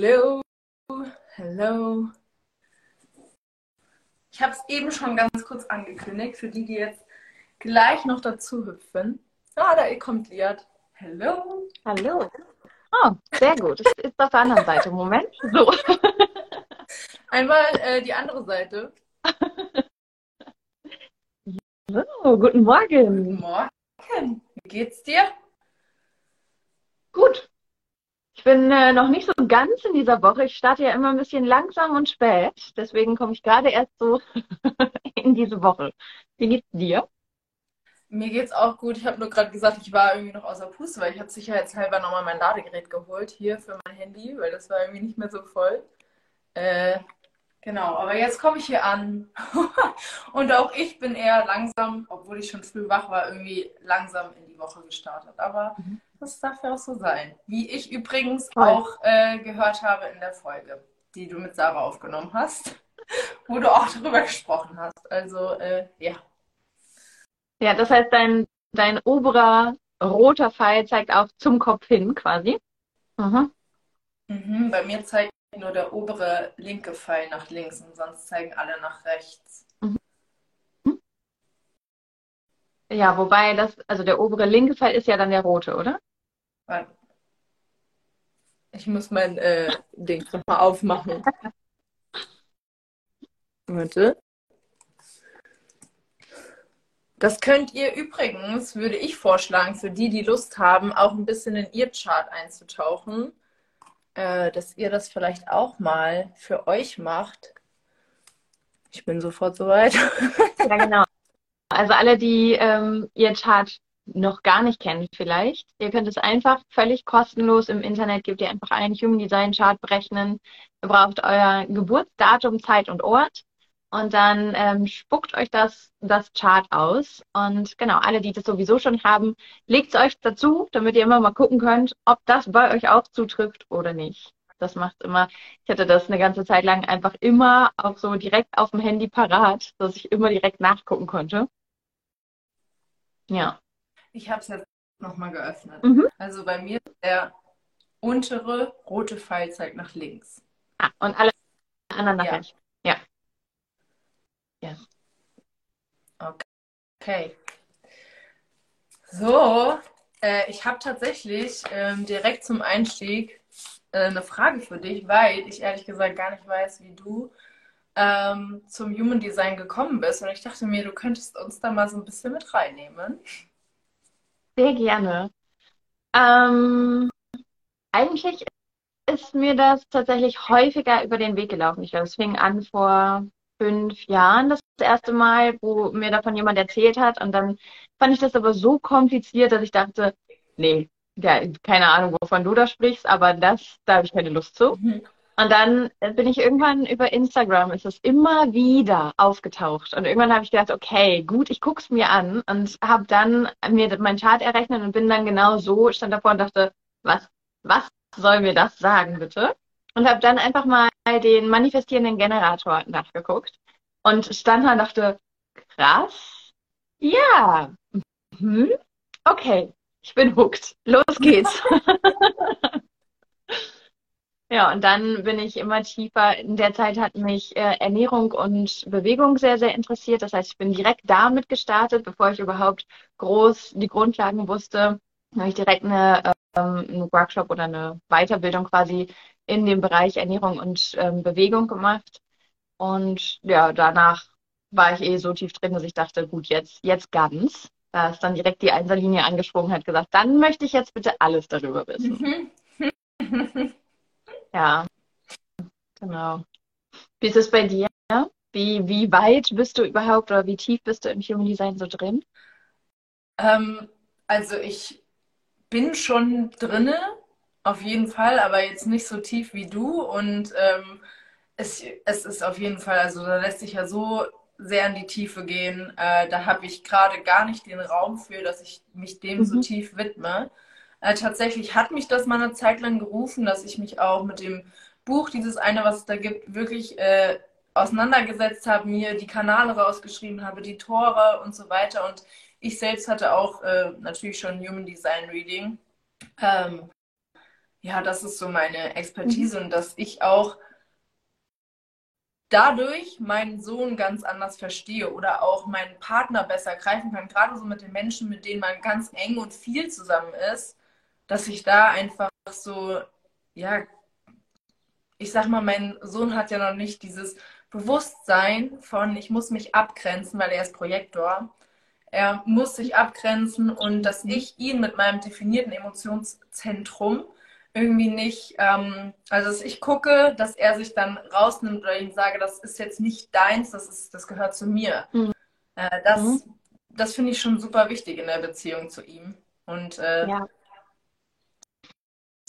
Hello, hello. Ich habe es eben schon ganz kurz angekündigt, für die, die jetzt gleich noch dazu hüpfen. Ah, da kommt Liat. Hello. Hallo. Oh, sehr gut. Es ist auf der anderen Seite. Moment. So. Einmal äh, die andere Seite. So, guten Morgen. Guten Morgen. Wie geht's dir? Gut. Ich bin äh, noch nicht so ganz in dieser Woche. Ich starte ja immer ein bisschen langsam und spät. Deswegen komme ich gerade erst so in diese Woche. Wie geht's dir? Mir geht's auch gut. Ich habe nur gerade gesagt, ich war irgendwie noch außer Puste, weil ich habe sicherheitshalber nochmal mein Ladegerät geholt hier für mein Handy, weil das war irgendwie nicht mehr so voll. Äh, genau, aber jetzt komme ich hier an und auch ich bin eher langsam, obwohl ich schon früh wach war, irgendwie langsam in die Woche gestartet. Aber mhm. Das darf ja auch so sein. Wie ich übrigens Voll. auch äh, gehört habe in der Folge, die du mit Sarah aufgenommen hast, wo du auch darüber gesprochen hast. Also äh, ja. Ja, das heißt, dein, dein oberer roter Pfeil zeigt auch zum Kopf hin quasi. Mhm. Mhm, bei mir zeigt nur der obere linke Pfeil nach links und sonst zeigen alle nach rechts. Mhm. Ja, wobei das, also der obere linke Pfeil ist ja dann der rote, oder? Ich muss mein äh, Ding nochmal aufmachen. Warte. Das könnt ihr übrigens, würde ich vorschlagen, für die, die Lust haben, auch ein bisschen in ihr Chart einzutauchen, äh, dass ihr das vielleicht auch mal für euch macht. Ich bin sofort soweit. ja, genau. Also alle, die ähm, ihr Chart noch gar nicht kennen vielleicht, ihr könnt es einfach völlig kostenlos im Internet, gebt ihr einfach ein Human Design Chart berechnen. Ihr braucht euer Geburtsdatum, Zeit und Ort und dann ähm, spuckt euch das, das Chart aus. Und genau, alle, die das sowieso schon haben, legt es euch dazu, damit ihr immer mal gucken könnt, ob das bei euch auch zutrifft oder nicht. Das macht immer, ich hatte das eine ganze Zeit lang einfach immer auch so direkt auf dem Handy parat, dass ich immer direkt nachgucken konnte. Ja. Ich habe es jetzt nochmal geöffnet. Mhm. Also bei mir der untere rote Pfeil zeigt nach links. Ah, und alle anderen nach rechts. Ja. Ja. Okay. So, äh, ich habe tatsächlich ähm, direkt zum Einstieg äh, eine Frage für dich, weil ich ehrlich gesagt gar nicht weiß, wie du ähm, zum Human Design gekommen bist. Und ich dachte mir, du könntest uns da mal so ein bisschen mit reinnehmen. Sehr gerne. Ähm, eigentlich ist mir das tatsächlich häufiger über den Weg gelaufen. Ich glaube, es fing an vor fünf Jahren das erste Mal, wo mir davon jemand erzählt hat. Und dann fand ich das aber so kompliziert, dass ich dachte, nee, ja, keine Ahnung, wovon du da sprichst, aber das, da habe ich keine Lust zu. Mhm. Und dann bin ich irgendwann über Instagram, ist es immer wieder aufgetaucht. Und irgendwann habe ich gedacht, okay, gut, ich gucke es mir an und habe dann mir meinen Chart errechnet und bin dann genau so, stand davor und dachte, was, was soll mir das sagen, bitte? Und habe dann einfach mal den manifestierenden Generator nachgeguckt und stand da und dachte, krass, ja, mhm. okay, ich bin hooked, los geht's. Ja, und dann bin ich immer tiefer. In der Zeit hat mich äh, Ernährung und Bewegung sehr, sehr interessiert. Das heißt, ich bin direkt damit gestartet, bevor ich überhaupt groß die Grundlagen wusste. Habe ich direkt eine, ähm, einen Workshop oder eine Weiterbildung quasi in dem Bereich Ernährung und ähm, Bewegung gemacht. Und ja, danach war ich eh so tief drin, dass ich dachte, gut, jetzt, jetzt ganz. Da ist dann direkt die Einserlinie angesprungen, hat gesagt, dann möchte ich jetzt bitte alles darüber wissen. Ja, genau. Wie ist es bei dir? Wie, wie weit bist du überhaupt oder wie tief bist du im Human Design so drin? Ähm, also ich bin schon drinne, auf jeden Fall, aber jetzt nicht so tief wie du. Und ähm, es, es ist auf jeden Fall, also da lässt sich ja so sehr in die Tiefe gehen. Äh, da habe ich gerade gar nicht den Raum für, dass ich mich dem mhm. so tief widme. Äh, tatsächlich hat mich das mal eine Zeit lang gerufen, dass ich mich auch mit dem Buch, dieses eine, was es da gibt, wirklich äh, auseinandergesetzt habe, mir die Kanale rausgeschrieben habe, die Tore und so weiter. Und ich selbst hatte auch äh, natürlich schon Human Design Reading. Ähm, ja, das ist so meine Expertise mhm. und dass ich auch dadurch meinen Sohn ganz anders verstehe oder auch meinen Partner besser greifen kann, gerade so mit den Menschen, mit denen man ganz eng und viel zusammen ist, dass ich da einfach so, ja, ich sag mal, mein Sohn hat ja noch nicht dieses Bewusstsein von, ich muss mich abgrenzen, weil er ist Projektor. Er muss sich abgrenzen und dass ich ihn mit meinem definierten Emotionszentrum irgendwie nicht, ähm, also dass ich gucke, dass er sich dann rausnimmt oder ihm sage, das ist jetzt nicht deins, das, ist, das gehört zu mir. Mhm. Äh, das mhm. das finde ich schon super wichtig in der Beziehung zu ihm. Und äh, ja.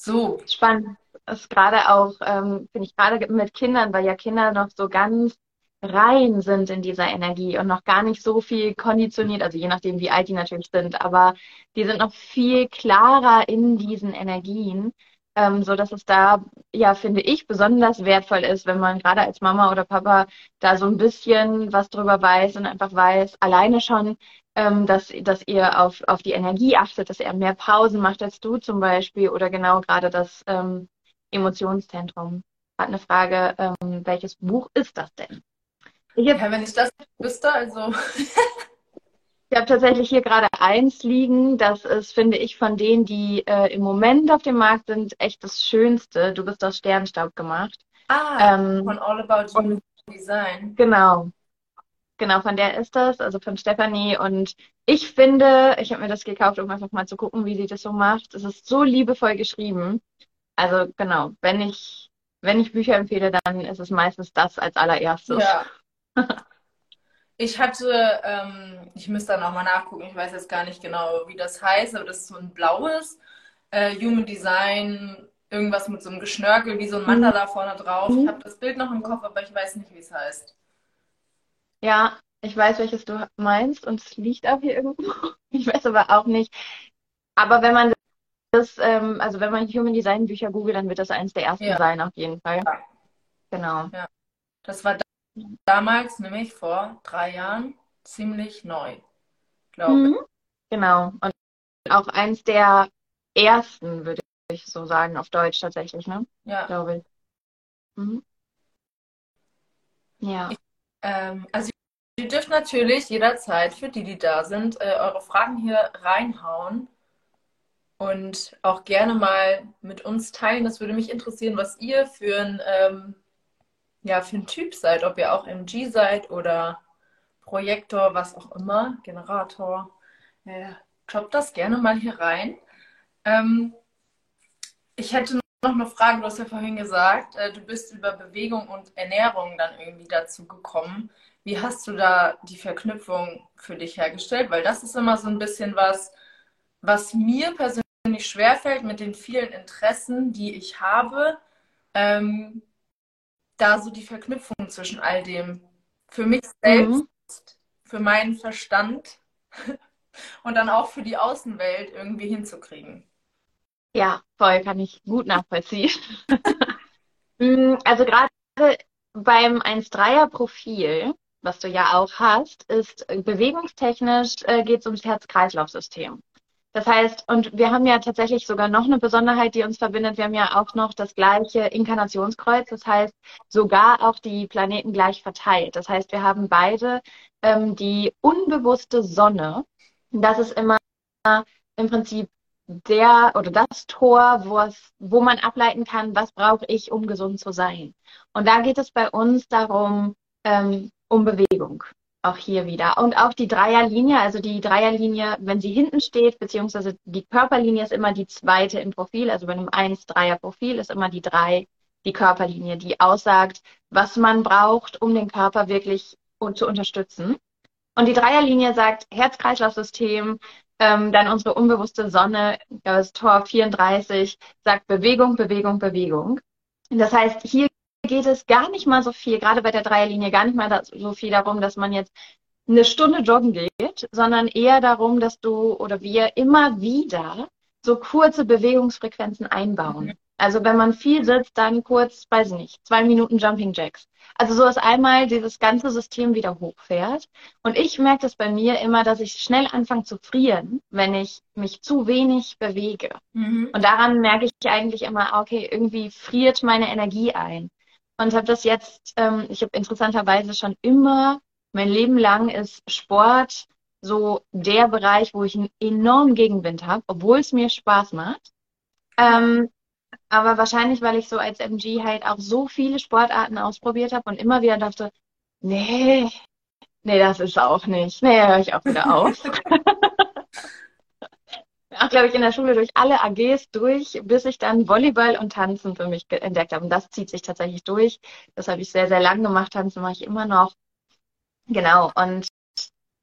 So. Spannend. Das ist gerade auch, ähm, finde ich gerade mit Kindern, weil ja Kinder noch so ganz rein sind in dieser Energie und noch gar nicht so viel konditioniert, also je nachdem, wie alt die natürlich sind, aber die sind noch viel klarer in diesen Energien ähm, so dass es da, ja, finde ich, besonders wertvoll ist, wenn man gerade als Mama oder Papa da so ein bisschen was drüber weiß und einfach weiß, alleine schon, ähm, dass, dass ihr auf, auf die Energie achtet, dass er mehr Pausen macht als du zum Beispiel oder genau gerade das ähm, Emotionszentrum. Hat eine Frage, ähm, welches Buch ist das denn? Ich hab, ja, wenn ich das wüsste, also Ich habe tatsächlich hier gerade eins liegen. Das ist, finde ich, von denen, die äh, im Moment auf dem Markt sind, echt das Schönste. Du bist aus Sternstaub gemacht. Ah, ähm, von All About You Design. Genau. Genau, von der ist das, also von Stephanie. Und ich finde, ich habe mir das gekauft, um einfach mal zu gucken, wie sie das so macht. Es ist so liebevoll geschrieben. Also genau, wenn ich, wenn ich Bücher empfehle, dann ist es meistens das als allererstes. Ja. Ich hatte, ähm, ich müsste dann auch mal nachgucken, ich weiß jetzt gar nicht genau, wie das heißt, aber das ist so ein blaues äh, Human Design, irgendwas mit so einem Geschnörkel, wie so ein Mandala mhm. vorne drauf. Ich habe das Bild noch im Kopf, aber ich weiß nicht, wie es heißt. Ja, ich weiß, welches du meinst und es liegt auch hier irgendwo. Ich weiß aber auch nicht. Aber wenn man das, ähm, also wenn man Human Design Bücher googelt, dann wird das eins der ersten ja. sein, auf jeden Fall. Ja. Genau. Ja. Das war damals, nämlich vor drei Jahren, ziemlich neu, glaube mhm. ich. Genau. Und auch eins der ersten, würde ich so sagen, auf Deutsch tatsächlich, ne? Ja. Glaube ich. Mhm. Ja. Ich, ähm, also ihr dürft natürlich jederzeit, für die, die da sind, äh, eure Fragen hier reinhauen und auch gerne mal mit uns teilen. Das würde mich interessieren, was ihr für ein ähm, ja, für ein Typ seid, ob ihr auch MG seid oder Projektor, was auch immer, Generator. Äh, droppt das gerne mal hier rein. Ähm, ich hätte noch eine Frage, du hast ja vorhin gesagt, äh, du bist über Bewegung und Ernährung dann irgendwie dazu gekommen. Wie hast du da die Verknüpfung für dich hergestellt? Weil das ist immer so ein bisschen was, was mir persönlich schwerfällt mit den vielen Interessen, die ich habe. Ähm, da so die Verknüpfung zwischen all dem für mich selbst, mhm. für meinen Verstand und dann auch für die Außenwelt irgendwie hinzukriegen. Ja, voll, kann ich gut nachvollziehen. Mm, also gerade beim 1-3er-Profil, was du ja auch hast, ist bewegungstechnisch äh, geht es ums Herz-Kreislauf-System. Das heißt, und wir haben ja tatsächlich sogar noch eine Besonderheit, die uns verbindet. Wir haben ja auch noch das gleiche Inkarnationskreuz. Das heißt, sogar auch die Planeten gleich verteilt. Das heißt, wir haben beide ähm, die unbewusste Sonne. Das ist immer im Prinzip der oder das Tor, wo, es, wo man ableiten kann, was brauche ich, um gesund zu sein. Und da geht es bei uns darum, ähm, um Bewegung auch hier wieder. Und auch die Dreierlinie, also die Dreierlinie, wenn sie hinten steht, beziehungsweise die Körperlinie ist immer die zweite im Profil, also bei einem 1-Dreier-Profil ist immer die drei die Körperlinie, die aussagt, was man braucht, um den Körper wirklich zu unterstützen. Und die Dreierlinie sagt Herz-Kreislauf-System, ähm, dann unsere unbewusste Sonne, das Tor 34, sagt Bewegung, Bewegung, Bewegung. Das heißt, hier geht es gar nicht mal so viel, gerade bei der Dreierlinie, gar nicht mal so viel darum, dass man jetzt eine Stunde joggen geht, sondern eher darum, dass du oder wir immer wieder so kurze Bewegungsfrequenzen einbauen. Also wenn man viel sitzt, dann kurz, weiß ich nicht, zwei Minuten Jumping Jacks. Also so, dass einmal dieses ganze System wieder hochfährt. Und ich merke das bei mir immer, dass ich schnell anfange zu frieren, wenn ich mich zu wenig bewege. Mhm. Und daran merke ich eigentlich immer, okay, irgendwie friert meine Energie ein. Und habe das jetzt, ähm, ich habe interessanterweise schon immer, mein Leben lang ist Sport so der Bereich, wo ich einen enormen Gegenwind habe, obwohl es mir Spaß macht. Ähm, aber wahrscheinlich, weil ich so als MG halt auch so viele Sportarten ausprobiert habe und immer wieder dachte, nee, nee, das ist auch nicht. Nee, höre ich auch wieder auf. auch, glaube ich, in der Schule durch alle AGs durch, bis ich dann Volleyball und Tanzen für mich entdeckt habe. Und das zieht sich tatsächlich durch. Das habe ich sehr, sehr lang gemacht. Tanzen mache ich immer noch. Genau. Und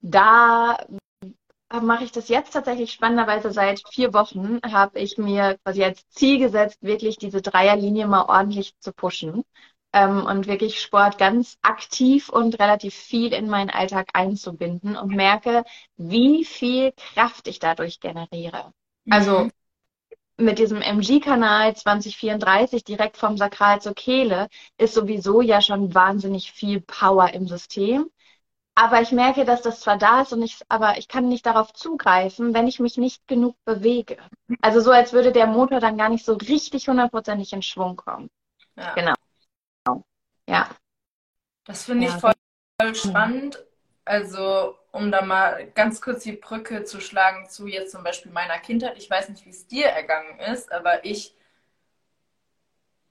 da mache ich das jetzt tatsächlich spannenderweise seit vier Wochen, habe ich mir quasi als Ziel gesetzt, wirklich diese Dreierlinie mal ordentlich zu pushen ähm, und wirklich Sport ganz aktiv und relativ viel in meinen Alltag einzubinden und merke, wie viel Kraft ich dadurch generiere. Also mhm. mit diesem MG-Kanal 2034 direkt vom Sakral zur Kehle ist sowieso ja schon wahnsinnig viel Power im System. Aber ich merke, dass das zwar da ist und ich, aber ich kann nicht darauf zugreifen, wenn ich mich nicht genug bewege. Also so, als würde der Motor dann gar nicht so richtig hundertprozentig in Schwung kommen. Ja. Genau. Ja. Das finde ich ja. voll, voll spannend. Also, um da mal ganz kurz die Brücke zu schlagen zu jetzt zum Beispiel meiner Kindheit. Ich weiß nicht, wie es dir ergangen ist, aber ich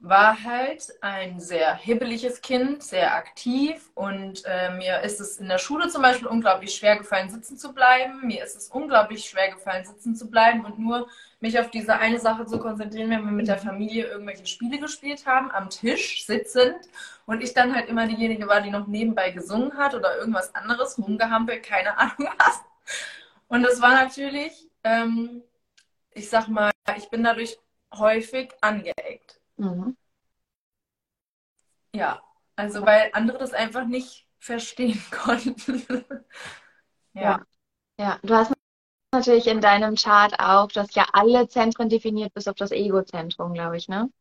war halt ein sehr hibbeliges Kind, sehr aktiv und äh, mir ist es in der Schule zum Beispiel unglaublich schwer gefallen, sitzen zu bleiben. Mir ist es unglaublich schwer gefallen, sitzen zu bleiben und nur mich auf diese eine Sache zu konzentrieren, wenn wir mit der Familie irgendwelche Spiele gespielt haben, am Tisch sitzend und ich dann halt immer diejenige war, die noch nebenbei gesungen hat oder irgendwas anderes, rumgehampelt, keine Ahnung was. Und das war natürlich, ähm, ich sag mal, ich bin dadurch häufig angeeckt. Mhm. Ja, also weil andere das einfach nicht verstehen konnten. ja. ja. Ja, du hast natürlich in deinem Chart auch, du hast ja alle Zentren definiert, bis auf das Ego-Zentrum, glaube ich, ne?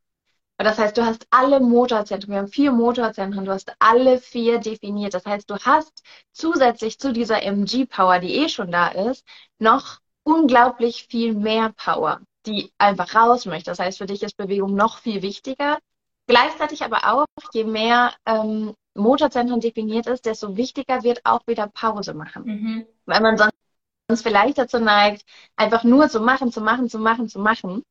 Das heißt, du hast alle Motorzentren, wir haben vier Motorzentren, du hast alle vier definiert. Das heißt, du hast zusätzlich zu dieser MG-Power, die eh schon da ist, noch unglaublich viel mehr Power die einfach raus möchte. Das heißt, für dich ist Bewegung noch viel wichtiger. Gleichzeitig aber auch, je mehr ähm, Motorzentren definiert ist, desto wichtiger wird auch wieder Pause machen. Mhm. Weil man sonst, sonst vielleicht dazu neigt, einfach nur zu machen, zu machen, zu machen, zu machen.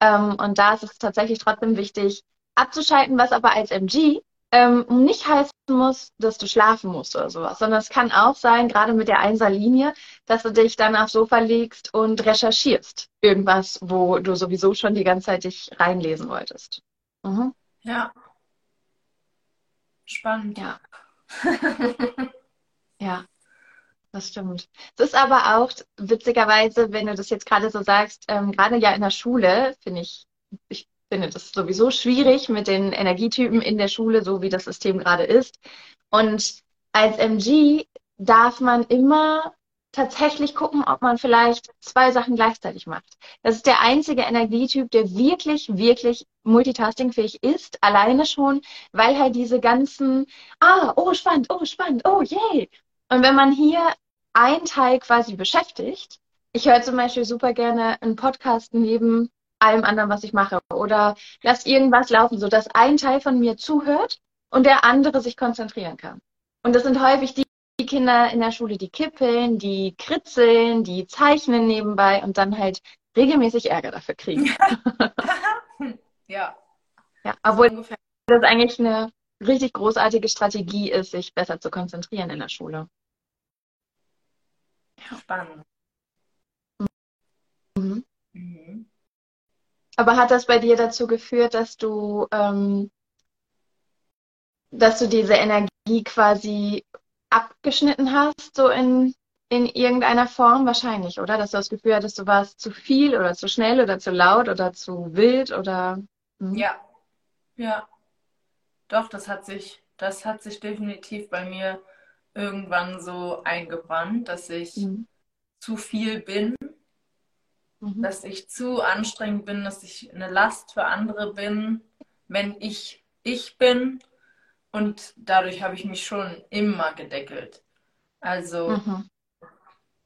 Ähm, und da ist es tatsächlich trotzdem wichtig, abzuschalten, was aber als MG ähm, nicht heißen muss, dass du schlafen musst oder sowas, sondern es kann auch sein, gerade mit der Einserlinie, dass du dich dann aufs Sofa legst und recherchierst. Irgendwas, wo du sowieso schon die ganze Zeit dich reinlesen wolltest. Mhm. Ja. Spannend. Ja. ja. Das stimmt. Es ist aber auch witzigerweise, wenn du das jetzt gerade so sagst, ähm, gerade ja in der Schule, finde ich, ich finde das sowieso schwierig mit den Energietypen in der Schule, so wie das System gerade ist. Und als MG darf man immer tatsächlich gucken, ob man vielleicht zwei Sachen gleichzeitig macht. Das ist der einzige Energietyp, der wirklich, wirklich multitaskingfähig ist, alleine schon, weil halt diese ganzen, ah, oh, spannend, oh, spannend, oh, yay. Und wenn man hier ein Teil quasi beschäftigt, ich höre zum Beispiel super gerne einen Podcast neben allem anderen, was ich mache. Oder lass irgendwas laufen, sodass ein Teil von mir zuhört und der andere sich konzentrieren kann. Und das sind häufig die Kinder in der Schule, die kippeln, die kritzeln, die zeichnen nebenbei und dann halt regelmäßig Ärger dafür kriegen. ja. Ja, obwohl das eigentlich eine richtig großartige Strategie ist, sich besser zu konzentrieren in der Schule. Spannend. Mhm. Mhm. Aber hat das bei dir dazu geführt, dass du, ähm, dass du diese Energie quasi abgeschnitten hast, so in, in irgendeiner Form? Wahrscheinlich, oder? Dass du das Gefühl hattest, du warst zu viel oder zu schnell oder zu laut oder zu wild oder. Hm? Ja, ja. Doch, das hat sich, das hat sich definitiv bei mir irgendwann so eingebrannt, dass ich mhm. zu viel bin mhm. dass ich zu anstrengend bin, dass ich eine Last für andere bin, wenn ich ich bin. Und dadurch habe ich mich schon immer gedeckelt. Also mhm.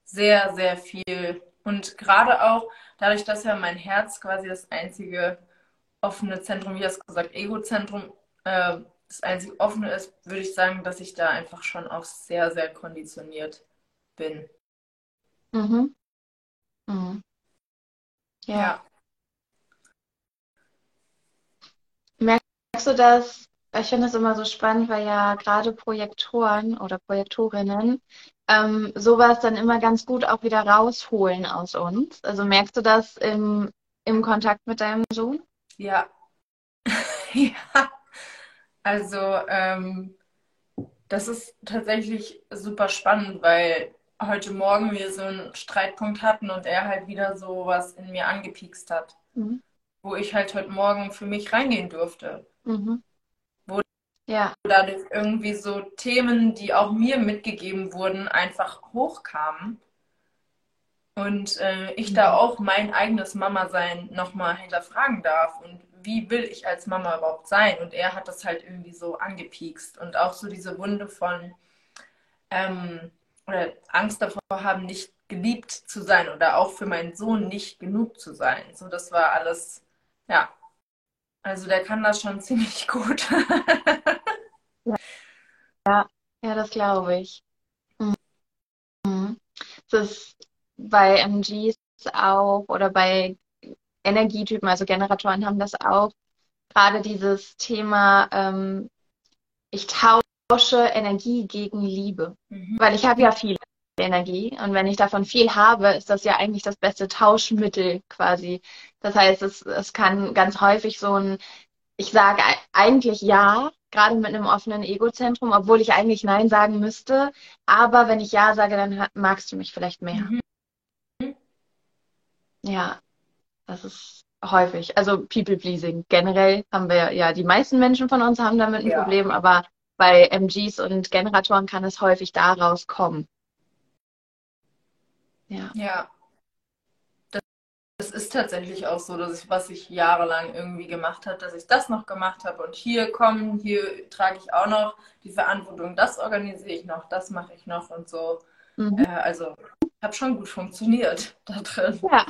sehr, sehr viel. Und gerade auch dadurch, dass ja mein Herz quasi das einzige offene Zentrum, wie hast gesagt, Egozentrum, äh, das einzige offene ist, würde ich sagen, dass ich da einfach schon auch sehr, sehr konditioniert bin. Mhm. Mhm. Ja. Merkst du das? Ich finde das immer so spannend, weil ja gerade Projektoren oder Projektorinnen ähm, sowas dann immer ganz gut auch wieder rausholen aus uns. Also merkst du das im, im Kontakt mit deinem Sohn? Ja. ja. Also ähm, das ist tatsächlich super spannend, weil heute Morgen wir so einen Streitpunkt hatten und er halt wieder so was in mir angepiekst hat, mhm. wo ich halt heute Morgen für mich reingehen durfte. Mhm. Wo ja. dadurch irgendwie so Themen, die auch mir mitgegeben wurden, einfach hochkamen. Und äh, ich mhm. da auch mein eigenes Mama-Sein nochmal hinterfragen darf und wie will ich als Mama überhaupt sein? Und er hat das halt irgendwie so angepiekst und auch so diese Wunde von ähm, oder Angst davor haben, nicht geliebt zu sein oder auch für meinen Sohn nicht genug zu sein. So, das war alles, ja. Also der kann das schon ziemlich gut. ja. ja, das glaube ich. Mhm. Das ist bei MGs auch oder bei Energietypen, also Generatoren haben das auch. Gerade dieses Thema, ähm, ich tausche Energie gegen Liebe. Mhm. Weil ich habe ja viel Energie und wenn ich davon viel habe, ist das ja eigentlich das beste Tauschmittel quasi. Das heißt, es, es kann ganz häufig so ein, ich sage eigentlich ja, gerade mit einem offenen Egozentrum, obwohl ich eigentlich Nein sagen müsste. Aber wenn ich Ja sage, dann magst du mich vielleicht mehr. Mhm. Ja, das ist häufig. Also People-Pleasing. Generell haben wir ja, die meisten Menschen von uns haben damit ein ja. Problem, aber bei MGs und Generatoren kann es häufig daraus kommen. Ja. Ja. Das, das ist tatsächlich auch so, dass ich, was ich jahrelang irgendwie gemacht habe, dass ich das noch gemacht habe und hier kommen, hier trage ich auch noch die Verantwortung, das organisiere ich noch, das mache ich noch und so. Mhm. Äh, also, habe schon gut funktioniert da drin. Ja.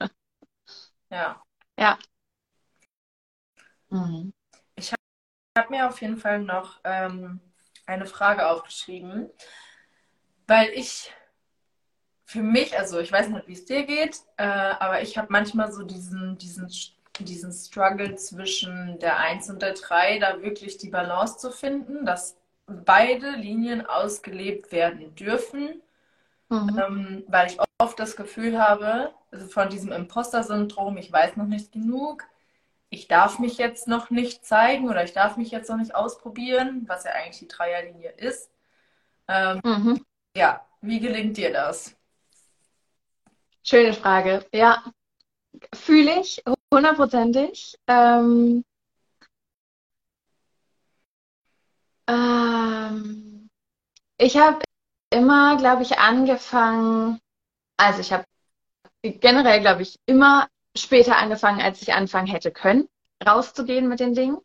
Ja. Ja. Mhm. Ich habe hab mir auf jeden Fall noch ähm, eine Frage aufgeschrieben, weil ich für mich, also ich weiß nicht, wie es dir geht, äh, aber ich habe manchmal so diesen, diesen, diesen Struggle zwischen der 1 und der 3, da wirklich die Balance zu finden, dass beide Linien ausgelebt werden dürfen, mhm. ähm, weil ich oft das Gefühl habe, also von diesem Imposter-Syndrom, ich weiß noch nicht genug, ich darf mich jetzt noch nicht zeigen oder ich darf mich jetzt noch nicht ausprobieren, was ja eigentlich die Dreierlinie ist. Ähm, mhm. Ja, wie gelingt dir das? Schöne Frage. Ja, fühle ich hundertprozentig. Ähm, ähm, ich habe immer, glaube ich, angefangen, also ich habe generell, glaube ich, immer später angefangen, als ich anfangen hätte können, rauszugehen mit den Dingen.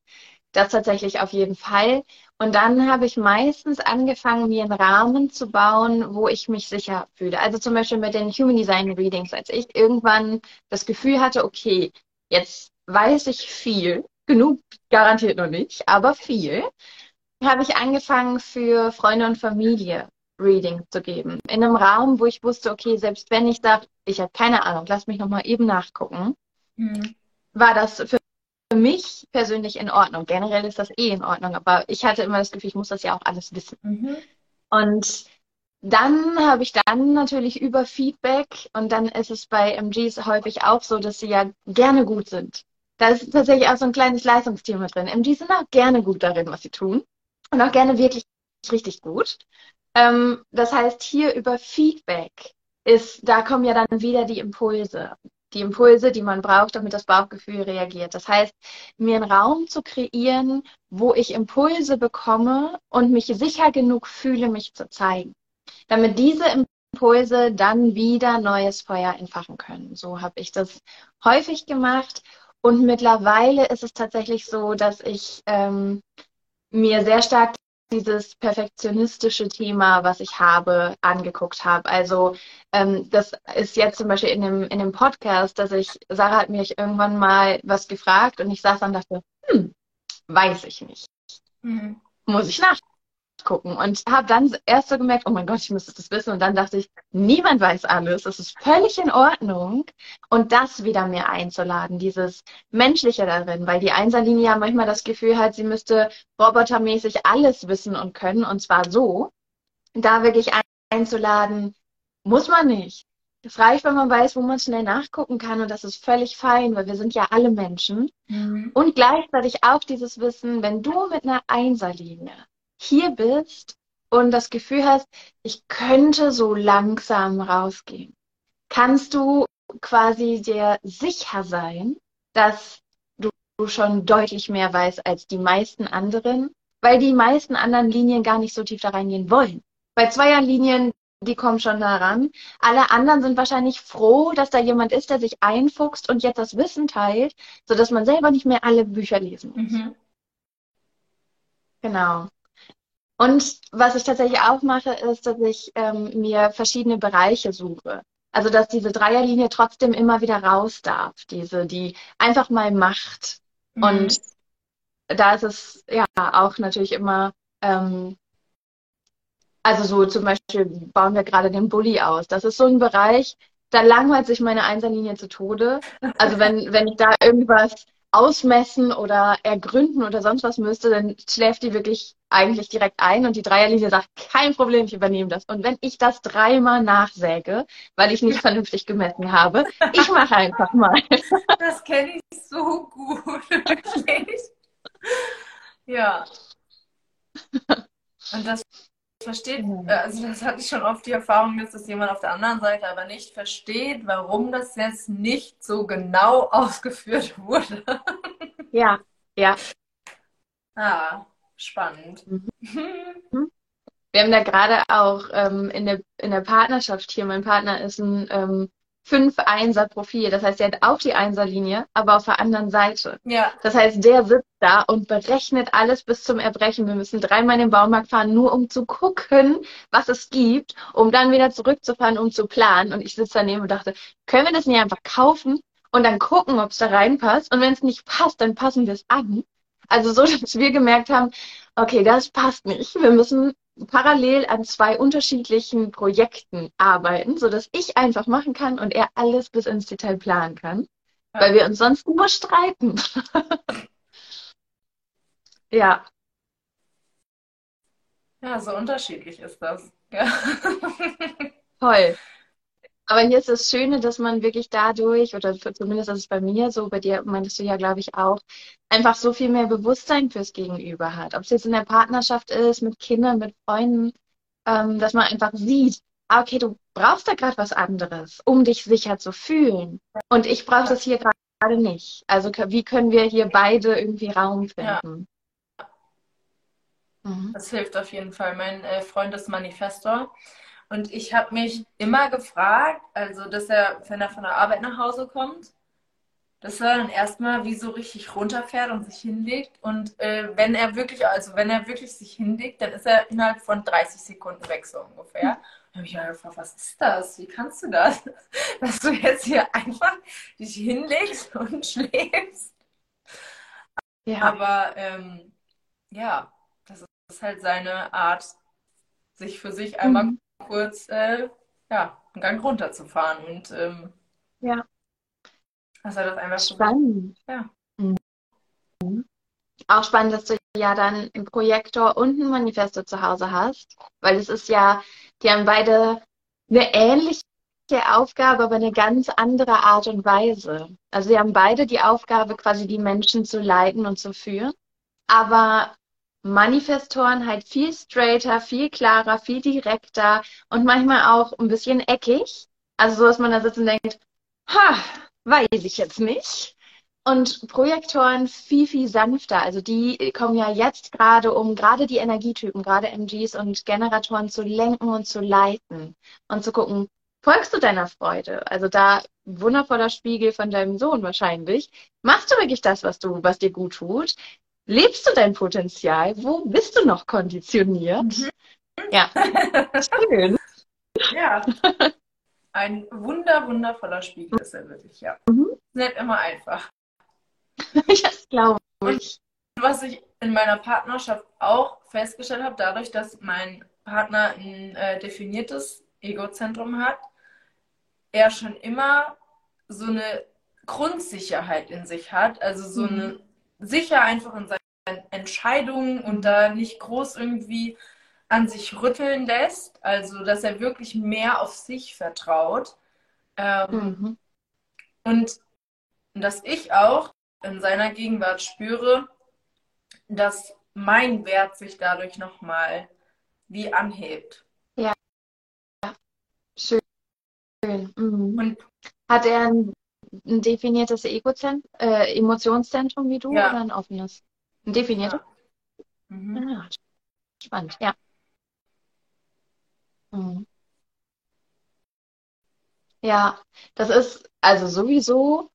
Das tatsächlich auf jeden Fall. Und dann habe ich meistens angefangen, mir einen Rahmen zu bauen, wo ich mich sicher fühle. Also zum Beispiel mit den Human Design Readings, als ich irgendwann das Gefühl hatte, okay, jetzt weiß ich viel, genug garantiert noch nicht, aber viel, habe ich angefangen für Freunde und Familie Reading zu geben. In einem Raum, wo ich wusste, okay, selbst wenn ich sage, ich habe keine Ahnung, lass mich nochmal eben nachgucken, mhm. war das für mich persönlich in Ordnung. Generell ist das eh in Ordnung, aber ich hatte immer das Gefühl, ich muss das ja auch alles wissen. Mhm. Und dann habe ich dann natürlich über Feedback und dann ist es bei MGs häufig auch so, dass sie ja gerne gut sind. Da ist tatsächlich auch so ein kleines Leistungsthema drin. MGs sind auch gerne gut darin, was sie tun und auch gerne wirklich richtig gut. Ähm, das heißt, hier über Feedback ist, da kommen ja dann wieder die Impulse. Die Impulse, die man braucht, damit das Bauchgefühl reagiert. Das heißt, mir einen Raum zu kreieren, wo ich Impulse bekomme und mich sicher genug fühle, mich zu zeigen. Damit diese Impulse dann wieder neues Feuer entfachen können. So habe ich das häufig gemacht. Und mittlerweile ist es tatsächlich so, dass ich ähm, mir sehr stark dieses perfektionistische Thema, was ich habe, angeguckt habe. Also ähm, das ist jetzt zum Beispiel in dem, in dem Podcast, dass ich, Sarah hat mich irgendwann mal was gefragt und ich saß dann und dachte, hm, weiß ich nicht. Mhm. Muss ich nach gucken und habe dann erst so gemerkt, oh mein Gott, ich müsste das wissen. Und dann dachte ich, niemand weiß alles. Es ist völlig in Ordnung. Und das wieder mehr einzuladen, dieses Menschliche darin, weil die Einserlinie ja manchmal das Gefühl hat, sie müsste robotermäßig alles wissen und können. Und zwar so, da wirklich einzuladen, muss man nicht. Es reicht, wenn man weiß, wo man schnell nachgucken kann und das ist völlig fein, weil wir sind ja alle Menschen. Mhm. Und gleichzeitig auch dieses Wissen, wenn du mit einer Einserlinie hier bist und das Gefühl hast, ich könnte so langsam rausgehen, kannst du quasi dir sicher sein, dass du schon deutlich mehr weißt als die meisten anderen, weil die meisten anderen Linien gar nicht so tief da reingehen wollen. Bei Zweierlinien, die kommen schon da ran. Alle anderen sind wahrscheinlich froh, dass da jemand ist, der sich einfuchst und jetzt das Wissen teilt, sodass man selber nicht mehr alle Bücher lesen muss. Mhm. Genau. Und was ich tatsächlich auch mache, ist, dass ich ähm, mir verschiedene Bereiche suche. Also dass diese Dreierlinie trotzdem immer wieder raus darf, diese, die einfach mal macht. Mhm. Und da ist es ja auch natürlich immer, ähm, also so zum Beispiel bauen wir gerade den Bulli aus. Das ist so ein Bereich, da langweilt sich meine Einserlinie zu Tode. Also wenn, wenn ich da irgendwas ausmessen oder ergründen oder sonst was müsste, dann schläft die wirklich eigentlich direkt ein und die Dreierlinie sagt, kein Problem, ich übernehme das. Und wenn ich das dreimal nachsäge, weil ich nicht vernünftig gemessen habe, ich mache einfach mal. Das kenne ich so gut, wirklich. Ja. Und das versteht, also das hatte ich schon oft die Erfahrung, dass das jemand auf der anderen Seite aber nicht versteht, warum das jetzt nicht so genau ausgeführt wurde. Ja, ja. Ah, spannend. Mhm. Wir haben da gerade auch ähm, in, der, in der Partnerschaft hier, mein Partner ist ein ähm, fünf Einser Profil. Das heißt, er hat auch die Einserlinie, aber auf der anderen Seite. Ja. Das heißt, der sitzt da und berechnet alles bis zum Erbrechen. Wir müssen dreimal in den Baumarkt fahren, nur um zu gucken, was es gibt, um dann wieder zurückzufahren, um zu planen. Und ich sitze daneben und dachte, können wir das nicht einfach kaufen und dann gucken, ob es da reinpasst? Und wenn es nicht passt, dann passen wir es an. Also so, dass wir gemerkt haben, okay, das passt nicht. Wir müssen parallel an zwei unterschiedlichen Projekten arbeiten, sodass ich einfach machen kann und er alles bis ins Detail planen kann, ja. weil wir uns sonst nur streiten. ja. Ja, so unterschiedlich ist das. Ja. Toll. Aber hier ist das Schöne, dass man wirklich dadurch, oder zumindest ist es bei mir so, bei dir meintest du ja, glaube ich, auch, einfach so viel mehr Bewusstsein fürs Gegenüber hat. Ob es jetzt in der Partnerschaft ist, mit Kindern, mit Freunden, ähm, dass man einfach sieht, ah, okay, du brauchst da gerade was anderes, um dich sicher zu fühlen. Und ich brauche das hier gerade nicht. Also wie können wir hier beide irgendwie Raum finden? Ja. Mhm. Das hilft auf jeden Fall. Mein äh, Freund ist Manifestor. Und ich habe mich immer gefragt, also dass er, wenn er von der Arbeit nach Hause kommt, dass er dann erstmal wie so richtig runterfährt und sich hinlegt. Und äh, wenn er wirklich, also wenn er wirklich sich hinlegt, dann ist er innerhalb von 30 Sekunden weg, so ungefähr. Da habe ich mir gefragt, was ist das? Wie kannst du das? Dass du jetzt hier einfach dich hinlegst und schläfst. Ja. Aber ähm, ja, das ist halt seine Art, sich für sich einmal mhm kurz äh, ja, einen Gang runterzufahren. Und ähm, ja. Also das einfach spannend. So, ja. Mhm. Auch spannend, dass du ja dann einen Projektor und ein Manifesto zu Hause hast, weil es ist ja, die haben beide eine ähnliche Aufgabe, aber eine ganz andere Art und Weise. Also sie haben beide die Aufgabe, quasi die Menschen zu leiten und zu führen, aber Manifestoren halt viel straighter, viel klarer, viel direkter und manchmal auch ein bisschen eckig. Also so, dass man da sitzt und denkt, ha, weiß ich jetzt nicht. und Projektoren viel, viel sanfter. Also die kommen ja jetzt gerade, um gerade die Energietypen, gerade MGs und Generatoren zu lenken und zu leiten und zu gucken, folgst du deiner Freude? Also da wundervoller Spiegel von deinem Sohn wahrscheinlich. Machst du wirklich das, was du, was dir gut tut? Lebst du dein Potenzial? Wo bist du noch konditioniert? Mhm. Ja, schön. Ja. Ein wunder, wundervoller Spiegel ist er wirklich, ja. Mhm. Nicht immer einfach. das glaube ich. Und was ich in meiner Partnerschaft auch festgestellt habe, dadurch, dass mein Partner ein äh, definiertes Egozentrum hat, er schon immer so eine Grundsicherheit in sich hat, also so mhm. eine sicher einfach in seinen Entscheidungen und da nicht groß irgendwie an sich rütteln lässt, also dass er wirklich mehr auf sich vertraut. Ähm, mhm. Und dass ich auch in seiner Gegenwart spüre, dass mein Wert sich dadurch nochmal wie anhebt. Ja. Schön. Mhm. Und hat er ein, ein definiertes Egozentrum, äh, Emotionszentrum wie du ja. oder ein offenes? Ein definiertes? Ja. Mhm. Ah, spannend, ja. Mhm. Ja, das ist also sowieso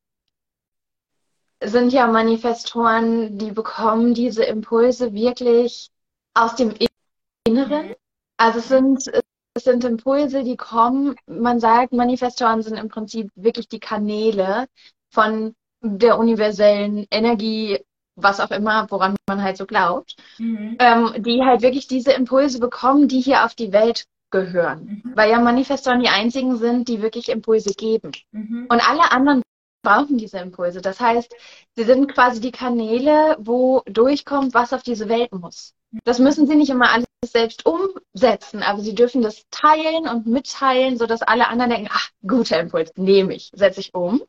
sind ja Manifestoren, die bekommen diese Impulse wirklich aus dem Inneren. Mhm. Also es sind, es sind Impulse, die kommen, man sagt, Manifestoren sind im Prinzip wirklich die Kanäle von der universellen Energie, was auch immer, woran man halt so glaubt, mhm. ähm, die halt wirklich diese Impulse bekommen, die hier auf die Welt gehören. Mhm. Weil ja Manifestoren die einzigen sind, die wirklich Impulse geben. Mhm. Und alle anderen brauchen diese Impulse. Das heißt, sie sind quasi die Kanäle, wo durchkommt, was auf diese Welt muss. Das müssen sie nicht immer alles selbst umsetzen, aber sie dürfen das teilen und mitteilen, sodass alle anderen denken, ach, guter Impuls, nehme ich, setze ich um.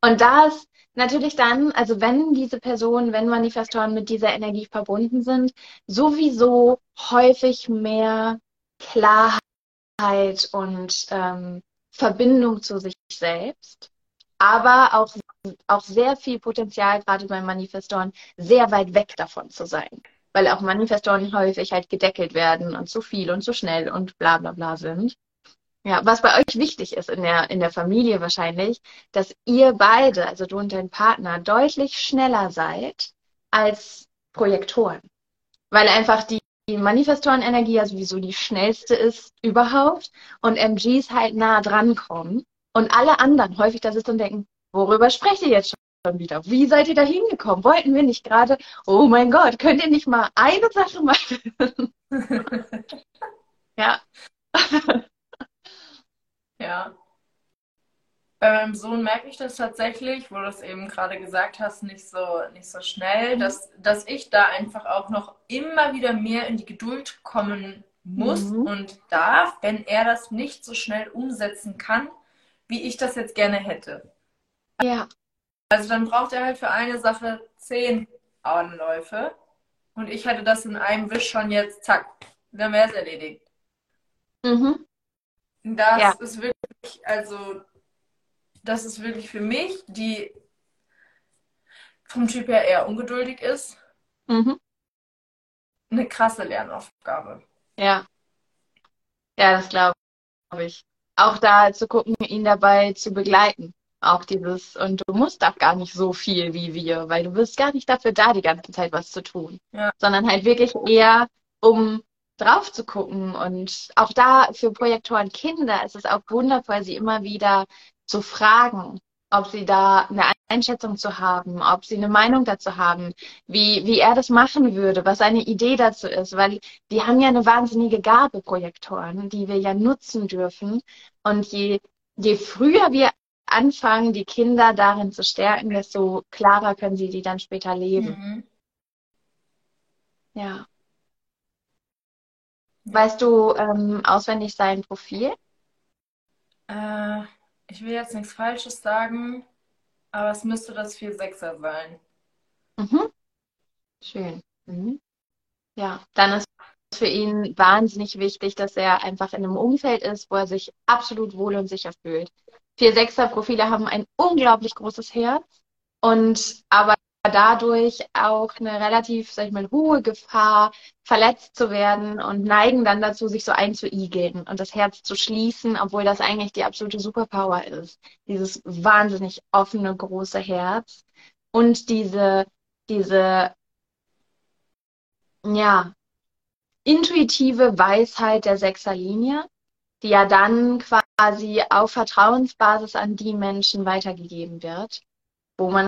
Und da ist natürlich dann, also wenn diese Personen, wenn Manifestoren mit dieser Energie verbunden sind, sowieso häufig mehr Klarheit und ähm, Verbindung zu sich selbst aber auch, auch sehr viel Potenzial, gerade bei Manifestoren, sehr weit weg davon zu sein. Weil auch Manifestoren häufig halt gedeckelt werden und zu viel und zu schnell und bla bla bla sind. Ja, was bei euch wichtig ist in der, in der Familie wahrscheinlich, dass ihr beide, also du und dein Partner, deutlich schneller seid als Projektoren. Weil einfach die, die Manifestorenenergie ja sowieso die schnellste ist überhaupt und MGs halt nah dran kommen. Und alle anderen häufig da sitzen und denken, worüber sprecht ihr jetzt schon wieder? Wie seid ihr da hingekommen? Wollten wir nicht gerade, oh mein Gott, könnt ihr nicht mal eine Sache machen? ja. ja. Bei meinem Sohn merke ich das tatsächlich, wo du es eben gerade gesagt hast, nicht so, nicht so schnell, mhm. dass, dass ich da einfach auch noch immer wieder mehr in die Geduld kommen muss mhm. und darf, wenn er das nicht so schnell umsetzen kann, wie ich das jetzt gerne hätte. Ja. Also dann braucht er halt für eine Sache zehn Anläufe und ich hätte das in einem Wisch schon jetzt, zack, dann wäre es erledigt. Mhm. Das ja. ist wirklich, also das ist wirklich für mich, die vom Typ her eher ungeduldig ist, mhm. eine krasse Lernaufgabe. Ja. Ja, das glaube ich auch da zu gucken, ihn dabei zu begleiten. Auch dieses, und du musst auch gar nicht so viel wie wir, weil du bist gar nicht dafür da, die ganze Zeit was zu tun. Ja. Sondern halt wirklich eher, um drauf zu gucken. Und auch da für Projektoren Kinder ist es auch wundervoll, sie immer wieder zu fragen, ob sie da eine Einschätzung zu haben, ob sie eine Meinung dazu haben, wie, wie er das machen würde, was seine Idee dazu ist, weil die haben ja eine wahnsinnige Gabe, Projektoren, die wir ja nutzen dürfen. Und je, je früher wir anfangen, die Kinder darin zu stärken, desto klarer können sie die dann später leben. Mhm. Ja. Weißt du ähm, auswendig sein Profil? Äh, ich will jetzt nichts Falsches sagen, aber es müsste das 4-6er sein. Mhm. Schön. Mhm. Ja, dann ist für ihn wahnsinnig wichtig, dass er einfach in einem Umfeld ist, wo er sich absolut wohl und sicher fühlt. 4-6er Profile haben ein unglaublich großes Herz und aber dadurch auch eine relativ, sag ich mal, hohe Gefahr, verletzt zu werden und neigen dann dazu, sich so einzuigeln und das Herz zu schließen, obwohl das eigentlich die absolute Superpower ist. Dieses wahnsinnig offene, große Herz und diese, diese, ja, intuitive Weisheit der Sechserlinie, die ja dann quasi auf Vertrauensbasis an die Menschen weitergegeben wird, wo man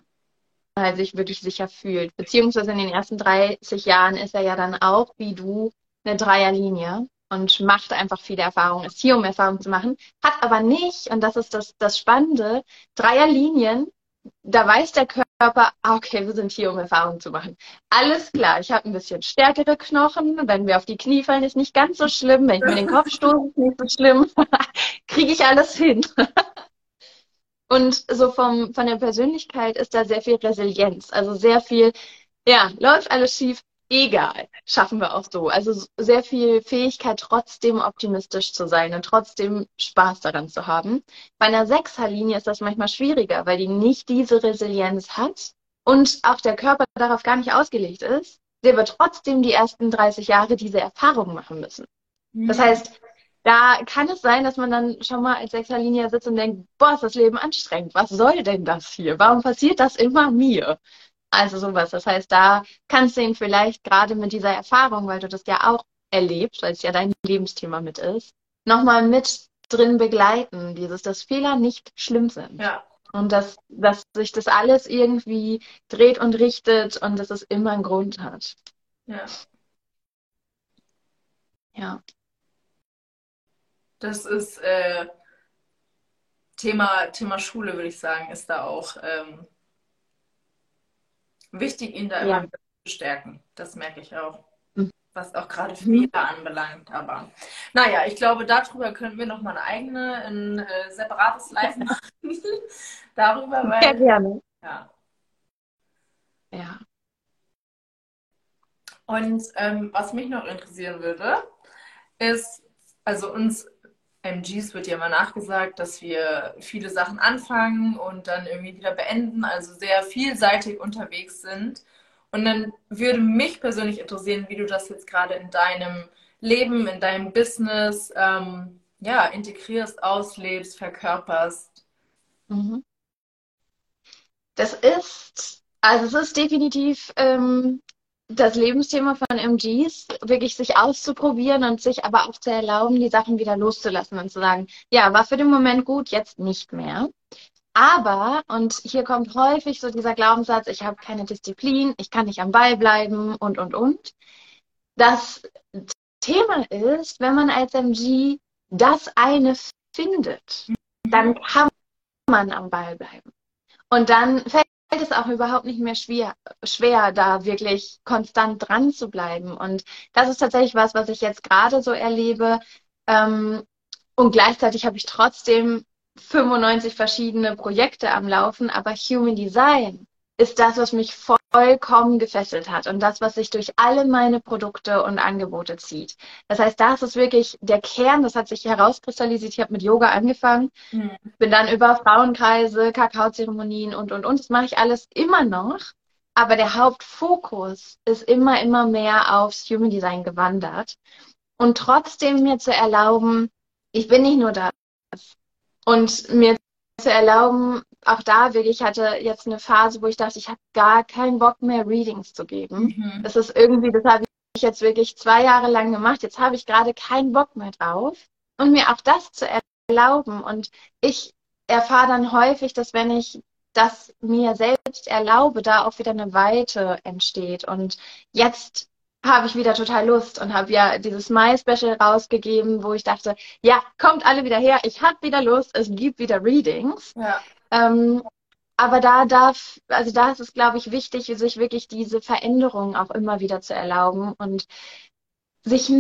halt sich wirklich sicher fühlt. Beziehungsweise in den ersten 30 Jahren ist er ja dann auch, wie du, eine Dreierlinie und macht einfach viele Erfahrungen, ist hier, um Erfahrungen zu machen, hat aber nicht, und das ist das, das Spannende, Dreierlinien, da weiß der Körper, ah, okay, wir sind hier, um Erfahrungen zu machen. Alles klar, ich habe ein bisschen stärkere Knochen, wenn wir auf die Knie fallen, ist nicht ganz so schlimm, wenn ich mir den Kopf stoße, ist nicht so schlimm, kriege ich alles hin. Und so vom, von der Persönlichkeit ist da sehr viel Resilienz, also sehr viel, ja, läuft alles schief, egal, schaffen wir auch so. Also sehr viel Fähigkeit, trotzdem optimistisch zu sein und trotzdem Spaß daran zu haben. Bei einer Sechserlinie ist das manchmal schwieriger, weil die nicht diese Resilienz hat und auch der Körper darauf gar nicht ausgelegt ist. Der wird trotzdem die ersten 30 Jahre diese Erfahrung machen müssen. Das mhm. heißt, da kann es sein, dass man dann schon mal als Sechserlinie sitzt und denkt, boah, ist das Leben anstrengend. Was soll denn das hier? Warum passiert das immer mir? Also sowas. Das heißt, da kannst du ihn vielleicht gerade mit dieser Erfahrung, weil du das ja auch erlebst, weil es ja dein Lebensthema mit ist, nochmal mit drin begleiten. Dieses, dass Fehler nicht schlimm sind. Ja. Und dass, dass sich das alles irgendwie dreht und richtet und dass es immer einen Grund hat. Ja. Ja. Das ist äh, Thema, Thema Schule, würde ich sagen, ist da auch ähm, wichtig, ihn da ja. immer zu stärken. Das merke ich auch. Mhm. Was auch gerade Fehler anbelangt. Aber naja, ich glaube, darüber könnten wir noch mal eine eigene, ein äh, separates Live machen. darüber, weil. Sehr gerne. Ja. Ja. Und ähm, was mich noch interessieren würde, ist, also uns MGs wird ja immer nachgesagt, dass wir viele Sachen anfangen und dann irgendwie wieder beenden, also sehr vielseitig unterwegs sind. Und dann würde mich persönlich interessieren, wie du das jetzt gerade in deinem Leben, in deinem Business ähm, ja, integrierst, auslebst, verkörperst. Mhm. Das ist, also es ist definitiv ähm, das Lebensthema von MGs, wirklich sich auszuprobieren und sich aber auch zu erlauben, die Sachen wieder loszulassen und zu sagen, ja, war für den Moment gut, jetzt nicht mehr. Aber, und hier kommt häufig so dieser Glaubenssatz, ich habe keine Disziplin, ich kann nicht am Ball bleiben und, und, und. Das Thema ist, wenn man als MG das eine findet, dann kann man am Ball bleiben. Und dann fällt es auch überhaupt nicht mehr schwer, schwer, da wirklich konstant dran zu bleiben. Und das ist tatsächlich was, was ich jetzt gerade so erlebe. Ähm, und gleichzeitig habe ich trotzdem 95 verschiedene Projekte am Laufen, aber Human Design ist das, was mich vollkommen gefesselt hat und das, was sich durch alle meine Produkte und Angebote zieht. Das heißt, das ist wirklich der Kern, das hat sich herauskristallisiert. Ich habe mit Yoga angefangen, mhm. bin dann über Frauenkreise, Kakaozeremonien und, und, und. Das mache ich alles immer noch. Aber der Hauptfokus ist immer, immer mehr aufs Human Design gewandert. Und trotzdem mir zu erlauben, ich bin nicht nur das. Und mir zu erlauben, auch da wirklich, ich hatte jetzt eine Phase, wo ich dachte, ich habe gar keinen Bock mehr, Readings zu geben. Mhm. Das ist irgendwie, das habe ich jetzt wirklich zwei Jahre lang gemacht. Jetzt habe ich gerade keinen Bock mehr drauf. Und mir auch das zu erlauben. Und ich erfahre dann häufig, dass wenn ich das mir selbst erlaube, da auch wieder eine Weite entsteht. Und jetzt habe ich wieder total Lust und habe ja dieses Mai-Special rausgegeben, wo ich dachte, ja, kommt alle wieder her, ich habe wieder Lust, es gibt wieder Readings. Ja. Ähm, aber da darf, also da ist es, glaube ich, wichtig, sich wirklich diese Veränderungen auch immer wieder zu erlauben und sich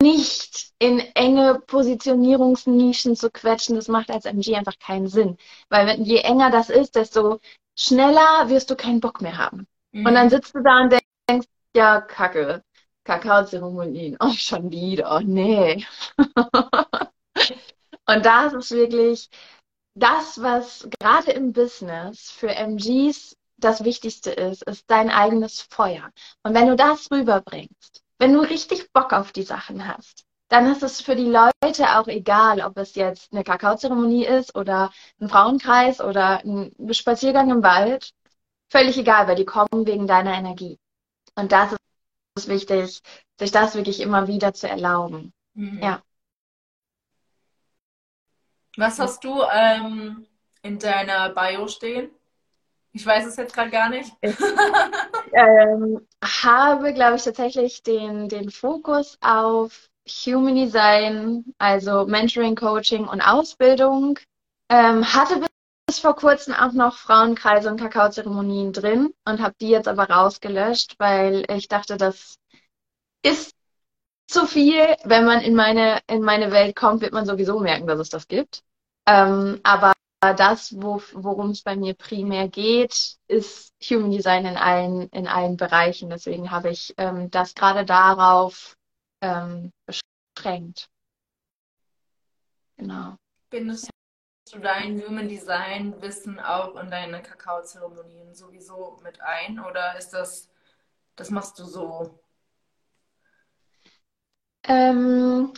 nicht in enge Positionierungsnischen zu quetschen, das macht als MG einfach keinen Sinn. Weil wenn, je enger das ist, desto schneller wirst du keinen Bock mehr haben. Mhm. Und dann sitzt du da und denkst, ja, kacke, Kakaozeremonien, oh, schon wieder, oh, nee. und da ist wirklich, das, was gerade im Business für MGs das Wichtigste ist, ist dein eigenes Feuer. Und wenn du das rüberbringst, wenn du richtig Bock auf die Sachen hast, dann ist es für die Leute auch egal, ob es jetzt eine Kakaozeremonie ist oder ein Frauenkreis oder ein Spaziergang im Wald. Völlig egal, weil die kommen wegen deiner Energie. Und das ist wichtig, sich das wirklich immer wieder zu erlauben. Mhm. Ja. Was hast du ähm, in deiner Bio stehen? Ich weiß es jetzt gerade gar nicht. Ich ähm, habe, glaube ich, tatsächlich den, den Fokus auf Human Design, also Mentoring, Coaching und Ausbildung. Ähm, hatte bis vor kurzem auch noch Frauenkreise und Kakaozeremonien drin und habe die jetzt aber rausgelöscht, weil ich dachte, das ist zu viel. Wenn man in meine, in meine Welt kommt, wird man sowieso merken, dass es das gibt. Ähm, aber das, wo, worum es bei mir primär geht, ist Human Design in allen, in allen Bereichen. Deswegen habe ich ähm, das gerade darauf ähm, beschränkt. Genau. Bindest du dein Human Design Wissen auch in deine Kakaozeremonien sowieso mit ein oder ist das, das machst du so? Ähm,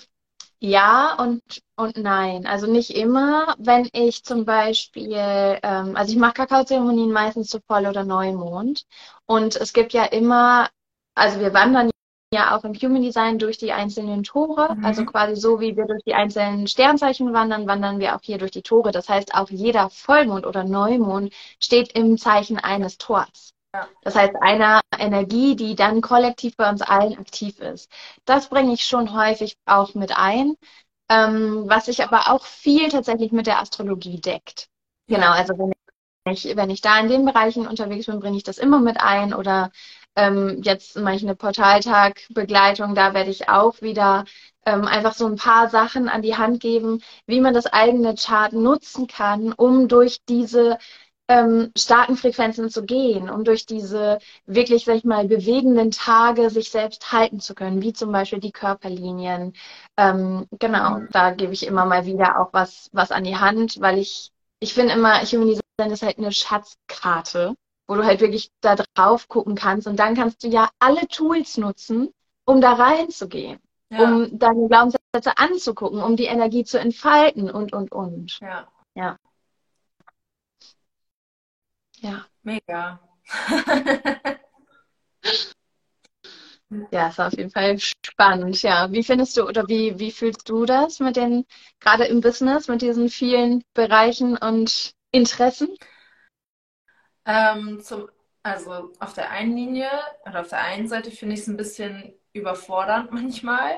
ja und, und nein. Also nicht immer, wenn ich zum Beispiel, ähm, also ich mache Kakaozeremonien meistens zu Voll- oder Neumond. Und es gibt ja immer, also wir wandern ja auch im Human Design durch die einzelnen Tore. Mhm. Also quasi so, wie wir durch die einzelnen Sternzeichen wandern, wandern wir auch hier durch die Tore. Das heißt, auch jeder Vollmond oder Neumond steht im Zeichen eines Tors. Das heißt, einer Energie, die dann kollektiv bei uns allen aktiv ist. Das bringe ich schon häufig auch mit ein, ähm, was sich aber auch viel tatsächlich mit der Astrologie deckt. Ja. Genau, also wenn ich, wenn ich da in den Bereichen unterwegs bin, bringe ich das immer mit ein oder ähm, jetzt mache ich eine Portaltag-Begleitung, da werde ich auch wieder ähm, einfach so ein paar Sachen an die Hand geben, wie man das eigene Chart nutzen kann, um durch diese ähm, starken Frequenzen zu gehen, um durch diese wirklich, sag ich mal, bewegenden Tage sich selbst halten zu können, wie zum Beispiel die Körperlinien. Ähm, genau, mhm. da gebe ich immer mal wieder auch was, was an die Hand, weil ich, ich finde immer, Human Design ist halt eine Schatzkarte, wo du halt wirklich da drauf gucken kannst und dann kannst du ja alle Tools nutzen, um da reinzugehen. Ja. um deine Glaubenssätze anzugucken, um die Energie zu entfalten und, und, und. Ja. Ja. Ja. Mega. Ja, ist auf jeden Fall spannend. Ja, wie findest du oder wie, wie fühlst du das mit den, gerade im Business, mit diesen vielen Bereichen und Interessen? Ähm, zum, also auf der einen Linie oder auf der einen Seite finde ich es ein bisschen überfordernd manchmal,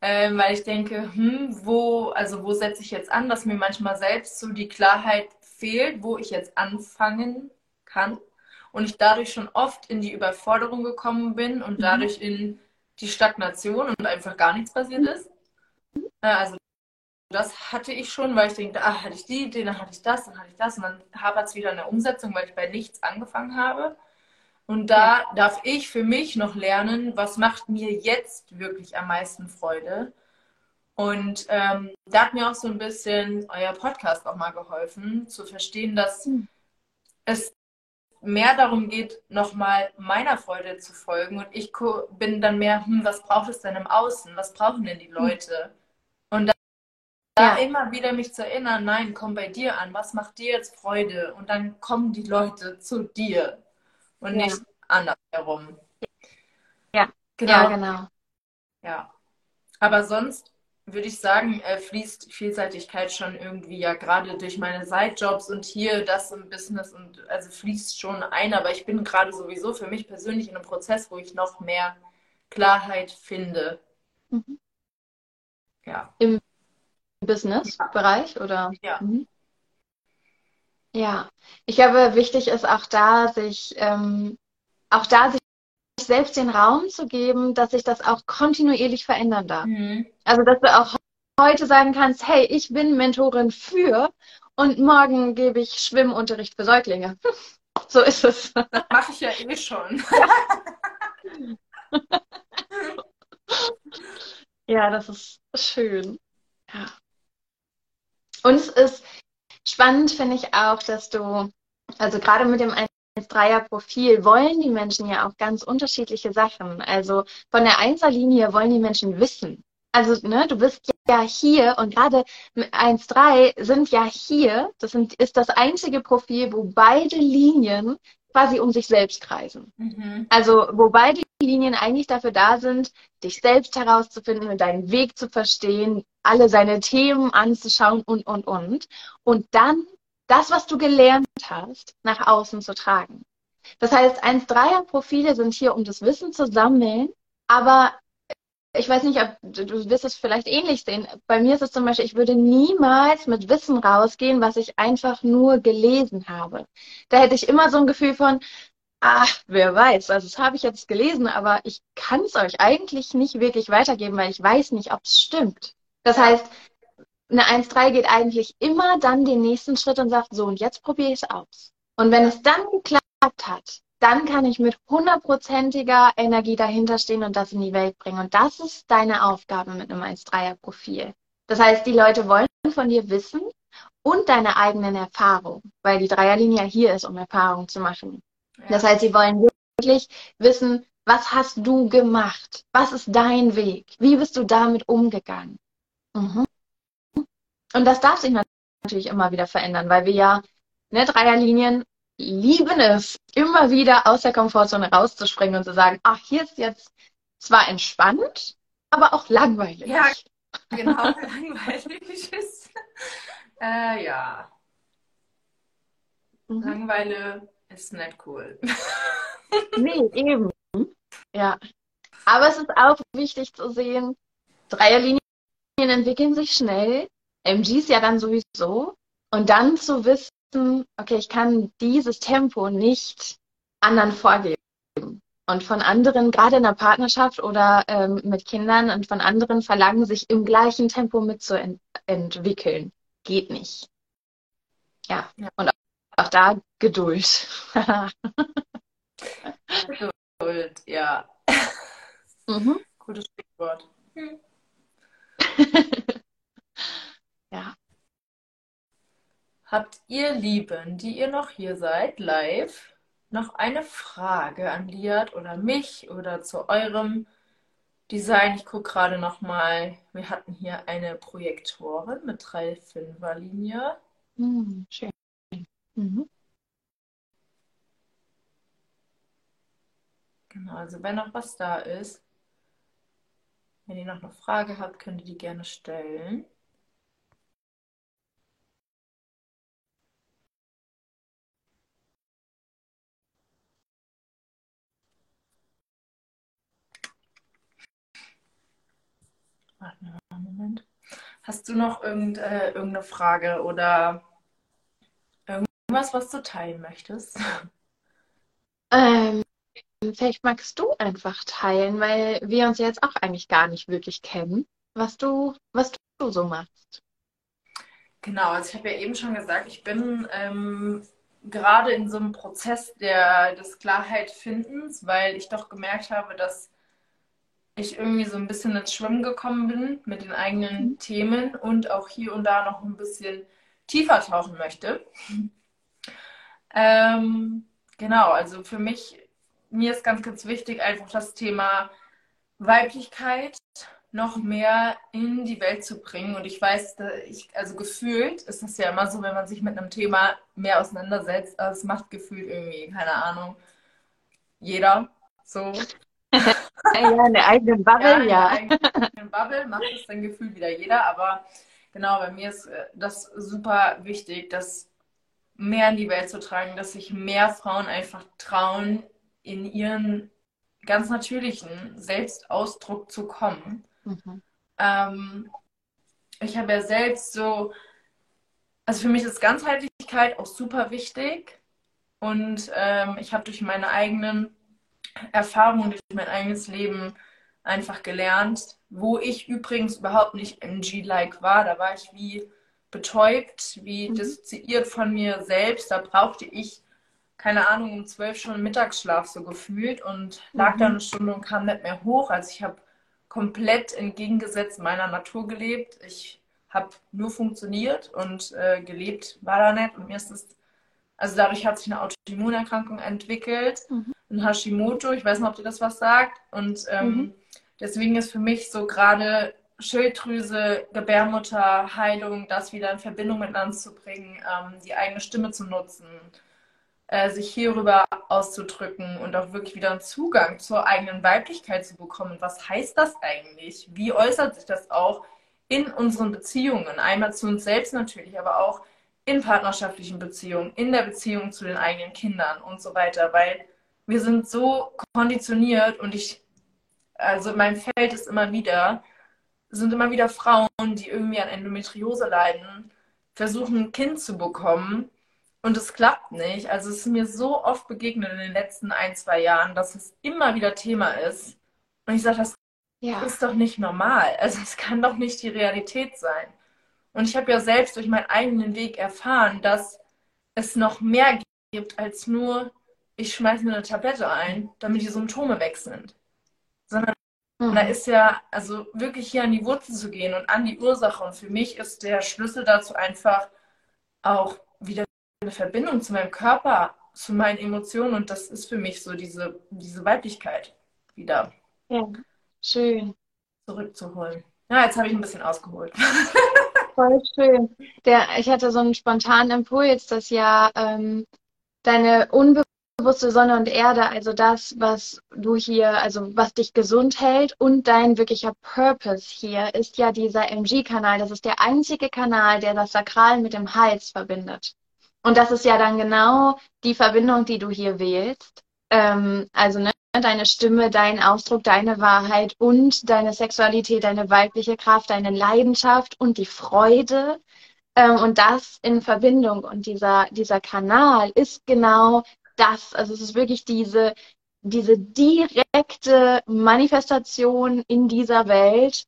ähm, weil ich denke, hm, wo, also wo setze ich jetzt an, dass mir manchmal selbst so die Klarheit fehlt, wo ich jetzt anfangen kann. Und ich dadurch schon oft in die Überforderung gekommen bin und mhm. dadurch in die Stagnation und einfach gar nichts passiert ist. Äh, also das hatte ich schon, weil ich denke, ah, hatte ich die Idee, dann hatte ich das, dann hatte ich das und dann hapert es wieder in der Umsetzung, weil ich bei nichts angefangen habe. Und da ja. darf ich für mich noch lernen, was macht mir jetzt wirklich am meisten Freude. Und ähm, da hat mir auch so ein bisschen euer Podcast auch mal geholfen, zu verstehen, dass mhm. es mehr darum geht, nochmal meiner Freude zu folgen. Und ich bin dann mehr, hm, was braucht es denn im Außen? Was brauchen denn die hm. Leute? Da, ja. immer wieder mich zu erinnern, nein, komm bei dir an. Was macht dir jetzt Freude? Und dann kommen die Leute zu dir und ja. nicht andersherum. Ja, genau. Ja, genau. Ja. Aber sonst würde ich sagen, äh, fließt Vielseitigkeit schon irgendwie ja gerade durch meine Sidejobs und hier das im Business und also fließt schon ein, aber ich bin gerade sowieso für mich persönlich in einem Prozess, wo ich noch mehr Klarheit finde. Mhm. Ja. Im Business-Bereich ja. oder? Ja. Mhm. Ja, ich glaube, wichtig ist auch da, sich ähm, auch da sich selbst den Raum zu geben, dass sich das auch kontinuierlich verändern darf. Mhm. Also, dass du auch heute sagen kannst, hey, ich bin Mentorin für und morgen gebe ich Schwimmunterricht für Säuglinge. so ist es. Das mache ich ja eh schon. ja, das ist schön. Ja. Und es ist spannend, finde ich auch, dass du, also gerade mit dem 1-3er-Profil wollen die Menschen ja auch ganz unterschiedliche Sachen. Also von der Einserlinie wollen die Menschen wissen. Also, ne, du bist ja hier und gerade 1-3 sind ja hier, das sind, ist das einzige Profil, wo beide Linien quasi um sich selbst kreisen. Mhm. Also, wo beide Linien eigentlich dafür da sind, dich selbst herauszufinden und deinen Weg zu verstehen, alle seine Themen anzuschauen und, und, und. Und dann das, was du gelernt hast, nach außen zu tragen. Das heißt, 1-3er-Profile sind hier, um das Wissen zu sammeln, aber ich weiß nicht, ob du wirst es vielleicht ähnlich sehen. Bei mir ist es zum Beispiel, ich würde niemals mit Wissen rausgehen, was ich einfach nur gelesen habe. Da hätte ich immer so ein Gefühl von, ach, wer weiß, also das habe ich jetzt gelesen, aber ich kann es euch eigentlich nicht wirklich weitergeben, weil ich weiß nicht, ob es stimmt. Das heißt, eine 1-3 geht eigentlich immer dann den nächsten Schritt und sagt, so, und jetzt probiere ich es aus. Und wenn es dann geklappt hat, dann kann ich mit hundertprozentiger Energie dahinter stehen und das in die Welt bringen. Und das ist deine Aufgabe mit einem 1-3er-Profil. Das heißt, die Leute wollen von dir wissen und deine eigenen Erfahrungen, weil die Dreierlinie hier ist, um Erfahrungen zu machen. Ja. Das heißt, sie wollen wirklich wissen, was hast du gemacht? Was ist dein Weg? Wie bist du damit umgegangen? Mhm. Und das darf sich natürlich immer wieder verändern, weil wir ja, ne, Dreierlinien lieben es, immer wieder aus der Komfortzone rauszuspringen und zu sagen, ach, hier ist jetzt zwar entspannt, aber auch langweilig. Ja, genau, langweilig ist. Äh, ja. Mhm. Langeweile ist nicht cool. nee, eben. Ja. Aber es ist auch wichtig zu sehen, Dreierlinien entwickeln sich schnell, MGs ja dann sowieso. Und dann zu wissen, okay, ich kann dieses Tempo nicht anderen vorgeben. Und von anderen, gerade in der Partnerschaft oder ähm, mit Kindern und von anderen verlangen, sich im gleichen Tempo mitzuentwickeln. Geht nicht. Ja. ja. Und auch, auch da Geduld. Geduld, ja. Mhm. Gutes Stichwort. Ja. Habt ihr Lieben, die ihr noch hier seid, live, noch eine Frage an Liat oder mich oder zu eurem Design? Ich gucke gerade noch mal. Wir hatten hier eine Projektorin mit drei Fünferlinie. Mm, schön. Mhm. Genau, also wenn noch was da ist, wenn ihr noch eine Frage habt, könnt ihr die gerne stellen. Warte mal einen Moment. Hast du noch irgend, äh, irgendeine Frage oder irgendwas, was du teilen möchtest? Ähm, vielleicht magst du einfach teilen, weil wir uns jetzt auch eigentlich gar nicht wirklich kennen, was du, was du so machst. Genau, also ich habe ja eben schon gesagt, ich bin ähm, gerade in so einem Prozess der, des Klarheitfindens, weil ich doch gemerkt habe, dass ich irgendwie so ein bisschen ins Schwimmen gekommen bin mit den eigenen mhm. Themen und auch hier und da noch ein bisschen tiefer tauchen möchte. Ähm, genau, also für mich, mir ist ganz, ganz wichtig, einfach das Thema Weiblichkeit noch mehr in die Welt zu bringen. Und ich weiß, ich, also gefühlt ist das ja immer so, wenn man sich mit einem Thema mehr auseinandersetzt, das macht gefühlt irgendwie, keine Ahnung, jeder so. Ja, in der eigenen Bubble, ja. In der eigenen Bubble macht es dann gefühlt wieder jeder, aber genau, bei mir ist äh, das super wichtig, das mehr in die Welt zu tragen, dass sich mehr Frauen einfach trauen, in ihren ganz natürlichen Selbstausdruck zu kommen. Mhm. Ähm, ich habe ja selbst so, also für mich ist Ganzheitlichkeit auch super wichtig und ähm, ich habe durch meine eigenen Erfahrungen durch mein eigenes Leben einfach gelernt, wo ich übrigens überhaupt nicht MG-like war. Da war ich wie betäubt, wie mhm. dissoziiert von mir selbst. Da brauchte ich, keine Ahnung, um zwölf Stunden Mittagsschlaf so gefühlt und lag mhm. da eine Stunde und kam nicht mehr hoch. Also ich habe komplett entgegengesetzt meiner Natur gelebt. Ich habe nur funktioniert und äh, gelebt war da nicht. Und mir ist es Also dadurch hat sich eine Autoimmunerkrankung entwickelt, mhm. ein Hashimoto, ich weiß nicht, ob dir das was sagt. Und ähm, mhm. deswegen ist für mich so gerade Schilddrüse, Gebärmutter, Heilung, das wieder in Verbindung miteinander zu bringen, ähm, die eigene Stimme zu nutzen, äh, sich hierüber auszudrücken und auch wirklich wieder einen Zugang zur eigenen Weiblichkeit zu bekommen. Was heißt das eigentlich? Wie äußert sich das auch in unseren Beziehungen? Einmal zu uns selbst natürlich, aber auch in partnerschaftlichen Beziehungen, in der Beziehung zu den eigenen Kindern und so weiter, weil wir sind so konditioniert und ich, also mein Feld ist immer wieder, sind immer wieder Frauen, die irgendwie an Endometriose leiden, versuchen ein Kind zu bekommen und es klappt nicht. Also es ist mir so oft begegnet in den letzten ein, zwei Jahren, dass es immer wieder Thema ist. Und ich sage, das ja. ist doch nicht normal. Also es kann doch nicht die Realität sein. Und ich habe ja selbst durch meinen eigenen Weg erfahren, dass es noch mehr gibt als nur, ich schmeiße mir eine Tablette ein, damit die Symptome weg sind. Sondern mhm. da ist ja, also wirklich hier an die Wurzel zu gehen und an die Ursache. Und für mich ist der Schlüssel dazu einfach auch wieder eine Verbindung zu meinem Körper, zu meinen Emotionen. Und das ist für mich so diese, diese Weiblichkeit wieder. Ja, schön. Zurückzuholen. Ja, jetzt habe ich ein bisschen ausgeholt. Voll schön. Der, ich hatte so einen spontanen Impuls, dass ja ähm, deine unbewusste Sonne und Erde, also das, was du hier, also was dich gesund hält und dein wirklicher Purpose hier, ist ja dieser MG-Kanal. Das ist der einzige Kanal, der das Sakral mit dem Hals verbindet. Und das ist ja dann genau die Verbindung, die du hier wählst. Ähm, also ne, deine Stimme, dein Ausdruck, deine Wahrheit und deine Sexualität, deine weibliche Kraft, deine Leidenschaft und die Freude. Ähm, und das in Verbindung. Und dieser, dieser Kanal ist genau das. Also es ist wirklich diese, diese direkte Manifestation in dieser Welt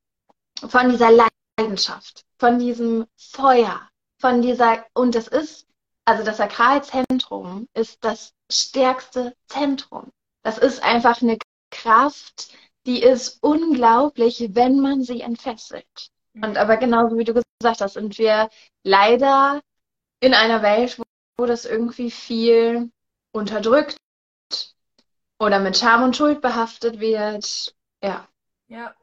von dieser Leidenschaft, von diesem Feuer, von dieser, und es ist, also das Sakralzentrum ist das stärkste Zentrum. Das ist einfach eine Kraft, die ist unglaublich, wenn man sie entfesselt. Und aber genauso wie du gesagt hast, sind wir leider in einer Welt, wo, wo das irgendwie viel unterdrückt oder mit Scham und Schuld behaftet wird. Ja. Ja.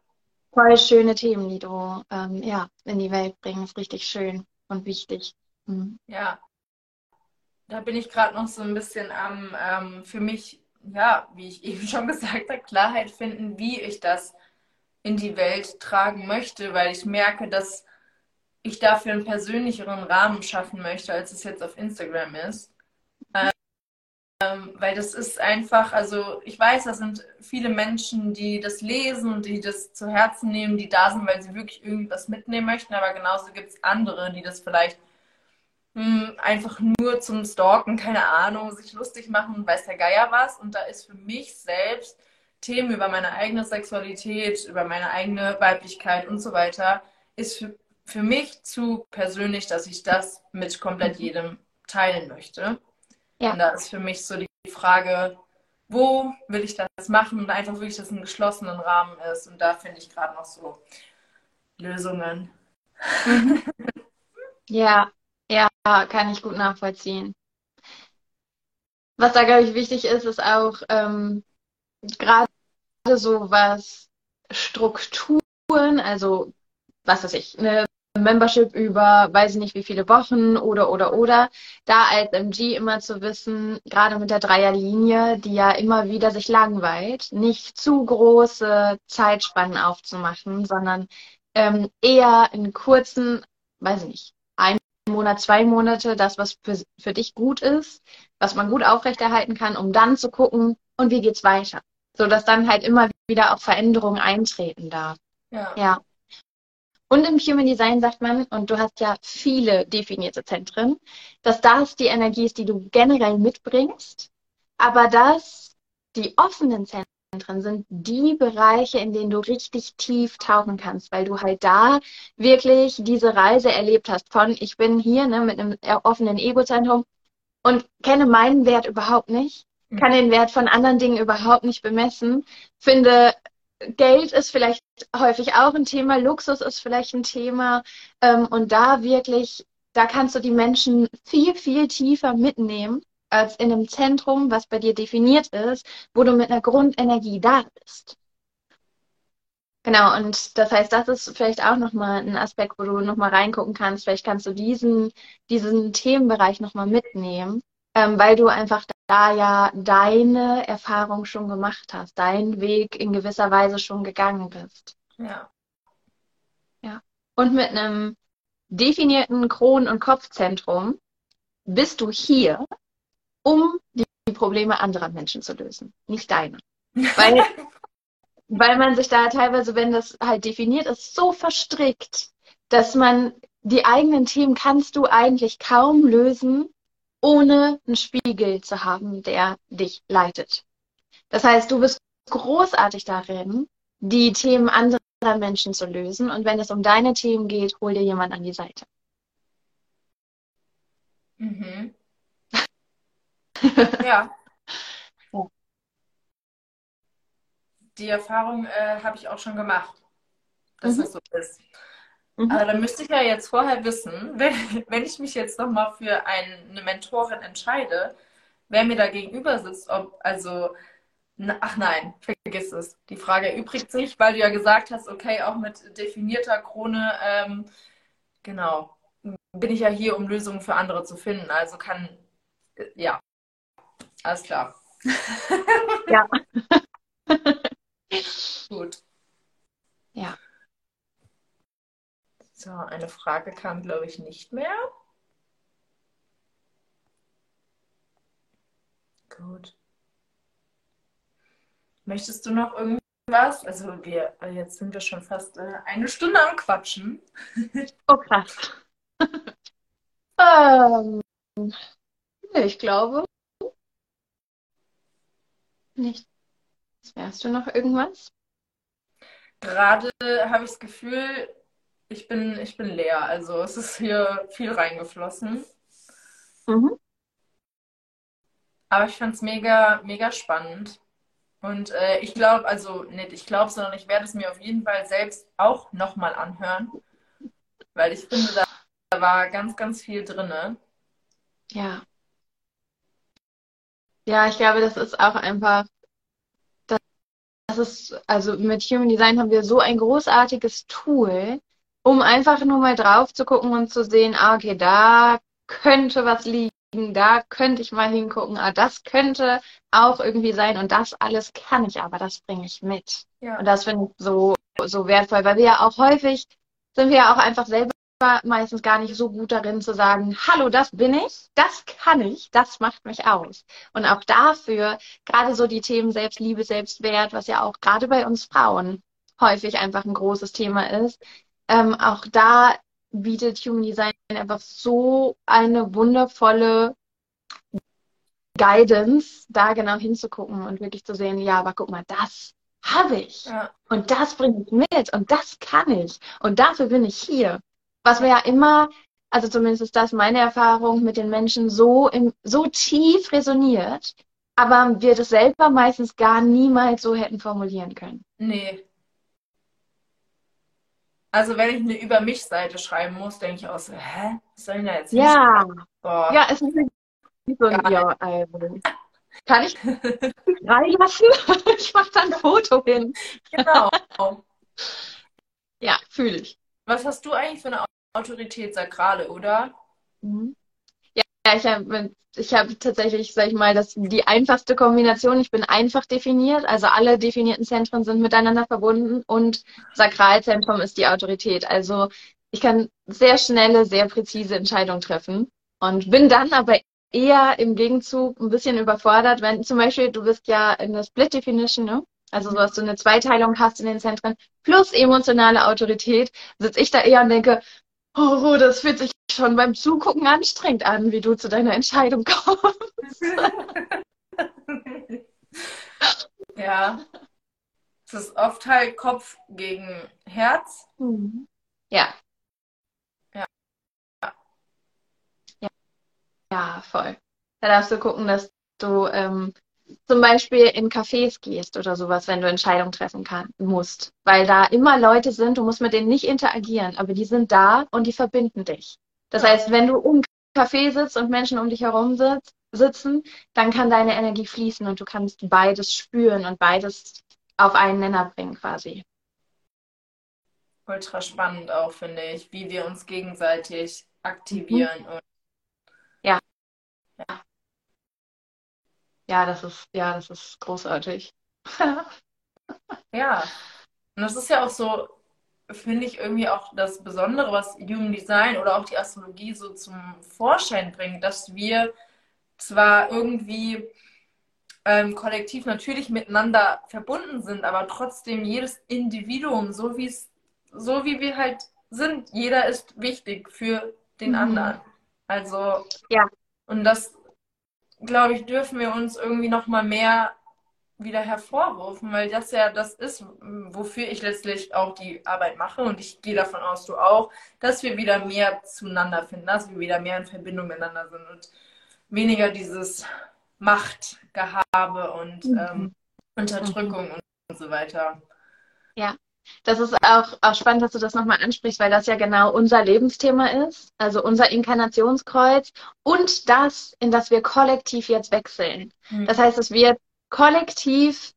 Voll schöne Themen, die du ähm, ja, in die Welt bringst. Richtig schön und wichtig. Mhm. Ja. Da bin ich gerade noch so ein bisschen am ähm, für mich ja, wie ich eben schon gesagt habe, Klarheit finden, wie ich das in die Welt tragen möchte, weil ich merke, dass ich dafür einen persönlicheren Rahmen schaffen möchte, als es jetzt auf Instagram ist. Ähm, weil das ist einfach, also ich weiß, das sind viele Menschen, die das lesen die das zu Herzen nehmen, die da sind, weil sie wirklich irgendwie was mitnehmen möchten, aber genauso gibt es andere, die das vielleicht hm, einfach nur zum Stalken, keine Ahnung, sich lustig machen, weiß der Geier was. Und da ist für mich selbst Themen über meine eigene Sexualität, über meine eigene Weiblichkeit und so weiter, ist für, für mich zu persönlich, dass ich das mit komplett mhm. jedem teilen möchte. Ja. Und da ist für mich so die Frage, wo will ich das machen und einfach wirklich, dass es einen geschlossenen Rahmen ist. Und da finde ich gerade noch so Lösungen. Mhm. Ja, ja, kann ich gut nachvollziehen. Was da, glaube ich, wichtig ist, ist auch ähm, gerade so was Strukturen, also was weiß ich, eine Membership über weiß ich nicht wie viele Wochen oder oder oder, da als MG immer zu wissen, gerade mit der Dreierlinie, die ja immer wieder sich langweilt, nicht zu große Zeitspannen aufzumachen, sondern ähm, eher in kurzen, weiß ich nicht, Monat, zwei Monate, das, was für, für dich gut ist, was man gut aufrechterhalten kann, um dann zu gucken, und wie geht's weiter? So dass dann halt immer wieder auch Veränderungen eintreten darf. Ja. ja. Und im Human Design sagt man, und du hast ja viele definierte Zentren, dass das die Energie ist, die du generell mitbringst, aber dass die offenen Zentren drin sind die Bereiche, in denen du richtig tief tauchen kannst, weil du halt da wirklich diese Reise erlebt hast von ich bin hier ne, mit einem offenen Ego-Zentrum und kenne meinen Wert überhaupt nicht, mhm. kann den Wert von anderen Dingen überhaupt nicht bemessen, finde Geld ist vielleicht häufig auch ein Thema, Luxus ist vielleicht ein Thema ähm, und da wirklich da kannst du die Menschen viel, viel tiefer mitnehmen als in einem Zentrum, was bei dir definiert ist, wo du mit einer Grundenergie da bist. Genau, und das heißt, das ist vielleicht auch nochmal ein Aspekt, wo du nochmal reingucken kannst. Vielleicht kannst du diesen, diesen Themenbereich nochmal mitnehmen, ähm, weil du einfach da ja deine Erfahrung schon gemacht hast, deinen Weg in gewisser Weise schon gegangen bist. Ja. Ja. Und mit einem definierten Kronen- und Kopfzentrum bist du hier, um die Probleme anderer Menschen zu lösen, nicht deine. Weil weil man sich da teilweise, wenn das halt definiert ist, so verstrickt, dass man die eigenen Themen kannst du eigentlich kaum lösen, ohne einen Spiegel zu haben, der dich leitet. Das heißt, du bist großartig darin, die Themen anderer Menschen zu lösen. Und wenn es um deine Themen geht, hol dir jemand an die Seite. Mhm. ja, die Erfahrung äh, habe ich auch schon gemacht, dass mhm. das so ist. Mhm. Aber dann müsste ich ja jetzt vorher wissen, wenn, wenn ich mich jetzt nochmal für eine Mentorin entscheide, wer mir da gegenüber sitzt, ob, also, na, ach nein, vergiss es. Die Frage erübrigt sich, weil du ja gesagt hast, okay, auch mit definierter Krone, ähm, genau, bin ich ja hier, um Lösungen für andere zu finden. Also kann, äh, ja, alles klar. ja. Gut. Ja. So, eine Frage kam, glaube ich, nicht mehr. Gut. Möchtest du noch irgendwas? Also wir, jetzt sind wir schon fast äh, eine Stunde am Quatschen. Oh krass. ähm, ich glaube nicht. Wärst du noch irgendwas? Gerade habe ich das Gefühl, ich bin, ich bin leer. Also es ist hier viel reingeflossen. Mhm. Aber ich fand es mega, mega spannend. Und äh, ich glaube, also nicht ich glaube, sondern ich werde es mir auf jeden Fall selbst auch nochmal anhören. Weil ich finde, da, da war ganz, ganz viel drin. Ja. Ja, ich glaube, das ist auch einfach das ist, also mit Human Design haben wir so ein großartiges Tool, um einfach nur mal drauf zu gucken und zu sehen, ah, okay, da könnte was liegen, da könnte ich mal hingucken, ah, das könnte auch irgendwie sein und das alles kann ich aber, das bringe ich mit. Ja. Und das finde ich so, so wertvoll, weil wir ja auch häufig sind wir ja auch einfach selber meistens gar nicht so gut darin zu sagen, hallo, das bin ich, das kann ich, das macht mich aus. Und auch dafür, gerade so die Themen Selbstliebe, Selbstwert, was ja auch gerade bei uns Frauen häufig einfach ein großes Thema ist, ähm, auch da bietet Human Design einfach so eine wundervolle Guidance, da genau hinzugucken und wirklich zu sehen, ja, aber guck mal, das habe ich. Ja. Und das bringe ich mit und das kann ich. Und dafür bin ich hier was wir ja immer, also zumindest ist das meine Erfahrung mit den Menschen, so, im, so tief resoniert, aber wir das selber meistens gar niemals so hätten formulieren können. Nee. Also wenn ich eine Über mich Seite schreiben muss, denke ich auch so, hä? Was soll ich da jetzt Ja. Ja, es ist so ein ja, also. Kann ich reinlassen? ich mache da ein Foto hin. Genau. ja, fühle ich. Was hast du eigentlich für eine Autorität Sakrale, oder? Mhm. Ja, ich habe ich hab tatsächlich, sag ich mal, das, die einfachste Kombination. Ich bin einfach definiert, also alle definierten Zentren sind miteinander verbunden und Sakralzentrum ist die Autorität. Also ich kann sehr schnelle, sehr präzise Entscheidungen treffen und bin dann aber eher im Gegenzug ein bisschen überfordert, wenn zum Beispiel du bist ja in der Split Definition, ne? Also so, dass du eine Zweiteilung hast in den Zentren plus emotionale Autorität, sitze ich da eher und denke, Oh, das fühlt sich schon beim Zugucken anstrengend an, wie du zu deiner Entscheidung kommst. ja. Es ist oft halt Kopf gegen Herz. Mhm. Ja. Ja. Ja, ja voll. Da darfst du gucken, dass du ähm, zum Beispiel in Cafés gehst oder sowas, wenn du Entscheidungen treffen kann, musst. Weil da immer Leute sind, du musst mit denen nicht interagieren, aber die sind da und die verbinden dich. Das heißt, wenn du um Café sitzt und Menschen um dich herum sitzt, sitzen, dann kann deine Energie fließen und du kannst beides spüren und beides auf einen Nenner bringen quasi. Ultra spannend auch, finde ich, wie wir uns gegenseitig aktivieren. Mhm. ja. ja. Ja, das ist, ja, das ist großartig. ja. Und das ist ja auch so, finde ich irgendwie auch das Besondere, was Human Design oder auch die Astrologie so zum Vorschein bringt, dass wir zwar irgendwie ähm, kollektiv natürlich miteinander verbunden sind, aber trotzdem jedes Individuum, so wie es, so wie wir halt sind, jeder ist wichtig für den mhm. anderen. Also ja. Und das, glaube ich, dürfen wir uns irgendwie noch mal mehr wieder hervorrufen, weil das ja das ist, wofür ich letztlich auch die Arbeit mache und ich gehe davon aus, du auch, dass wir wieder mehr zueinander finden, dass wir wieder mehr in Verbindung miteinander sind und weniger dieses Machtgehabe und mhm. ähm, Unterdrückung mhm. und so weiter. Ja, das ist auch, auch spannend, dass du das nochmal ansprichst, weil das ja genau unser Lebensthema ist, also unser Inkarnationskreuz und das, in das wir kollektiv jetzt wechseln. Mhm. Das heißt, es wird kollektiv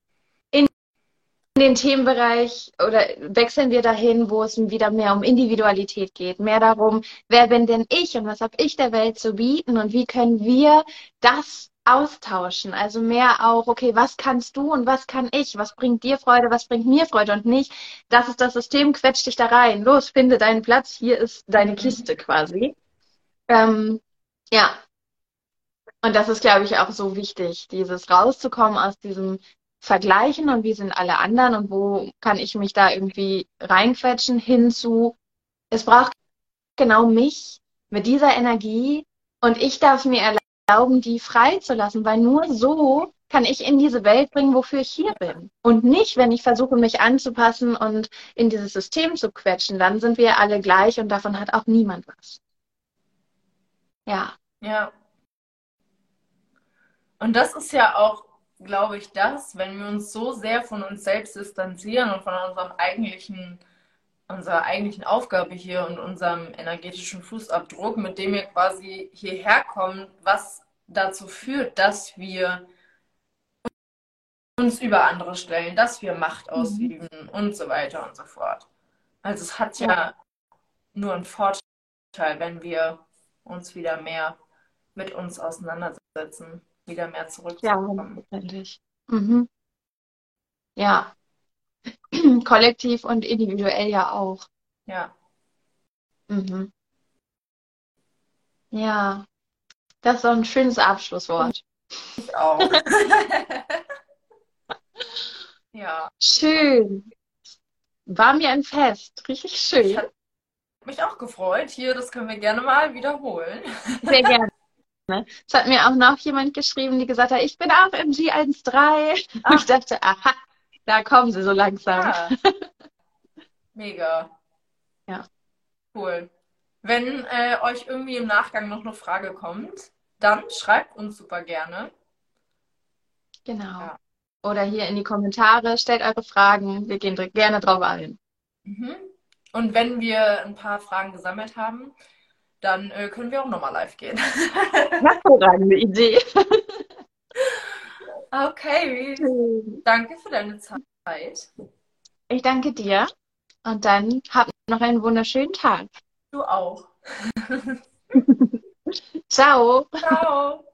den Themenbereich oder wechseln wir dahin, wo es wieder mehr um Individualität geht, mehr darum, wer bin denn ich und was habe ich der Welt zu bieten und wie können wir das austauschen. Also mehr auch, okay, was kannst du und was kann ich? Was bringt dir Freude, was bringt mir Freude? Und nicht, das ist das System, quetscht dich da rein. Los, finde deinen Platz, hier ist deine Kiste quasi. Ähm, ja. Und das ist, glaube ich, auch so wichtig, dieses rauszukommen aus diesem Vergleichen und wie sind alle anderen und wo kann ich mich da irgendwie reinquetschen hinzu. Es braucht genau mich mit dieser Energie und ich darf mir erlauben, die freizulassen, weil nur so kann ich in diese Welt bringen, wofür ich hier bin. Und nicht, wenn ich versuche, mich anzupassen und in dieses System zu quetschen, dann sind wir alle gleich und davon hat auch niemand was. Ja. Ja. Und das ist ja auch, glaube ich, das, wenn wir uns so sehr von uns selbst distanzieren und von unserem eigentlichen unserer eigentlichen Aufgabe hier und unserem energetischen Fußabdruck, mit dem wir quasi hierher kommen, was dazu führt, dass wir uns über andere stellen, dass wir Macht mhm. ausüben mhm. und so weiter und so fort. Also es hat ja, ja nur einen Vorteil, wenn wir uns wieder mehr mit uns auseinandersetzen, wieder mehr zurückzukommen. Ja, mhm. Ja, Kollektiv und individuell ja auch. Ja. Mhm. Ja, das ist doch ein schönes Abschlusswort. Ich auch. ja. Schön. War mir ein Fest. Richtig schön. Ich mich auch gefreut. Hier, das können wir gerne mal wiederholen. Sehr gerne. Es hat mir auch noch jemand geschrieben, die gesagt hat, ich bin auch im G13. Und ich dachte, aha, da kommen sie so langsam. Ja. Mega. Ja. Cool. Wenn äh, euch irgendwie im Nachgang noch eine Frage kommt, dann schreibt uns super gerne. Genau. Ja. Oder hier in die Kommentare, stellt eure Fragen. Wir gehen gerne drauf ein. Mhm. Und wenn wir ein paar Fragen gesammelt haben, dann äh, können wir auch nochmal live gehen. Hervorragende Idee. Okay. Danke für deine Zeit. Ich danke dir. Und dann habt noch einen wunderschönen Tag. Du auch. Ciao. Ciao.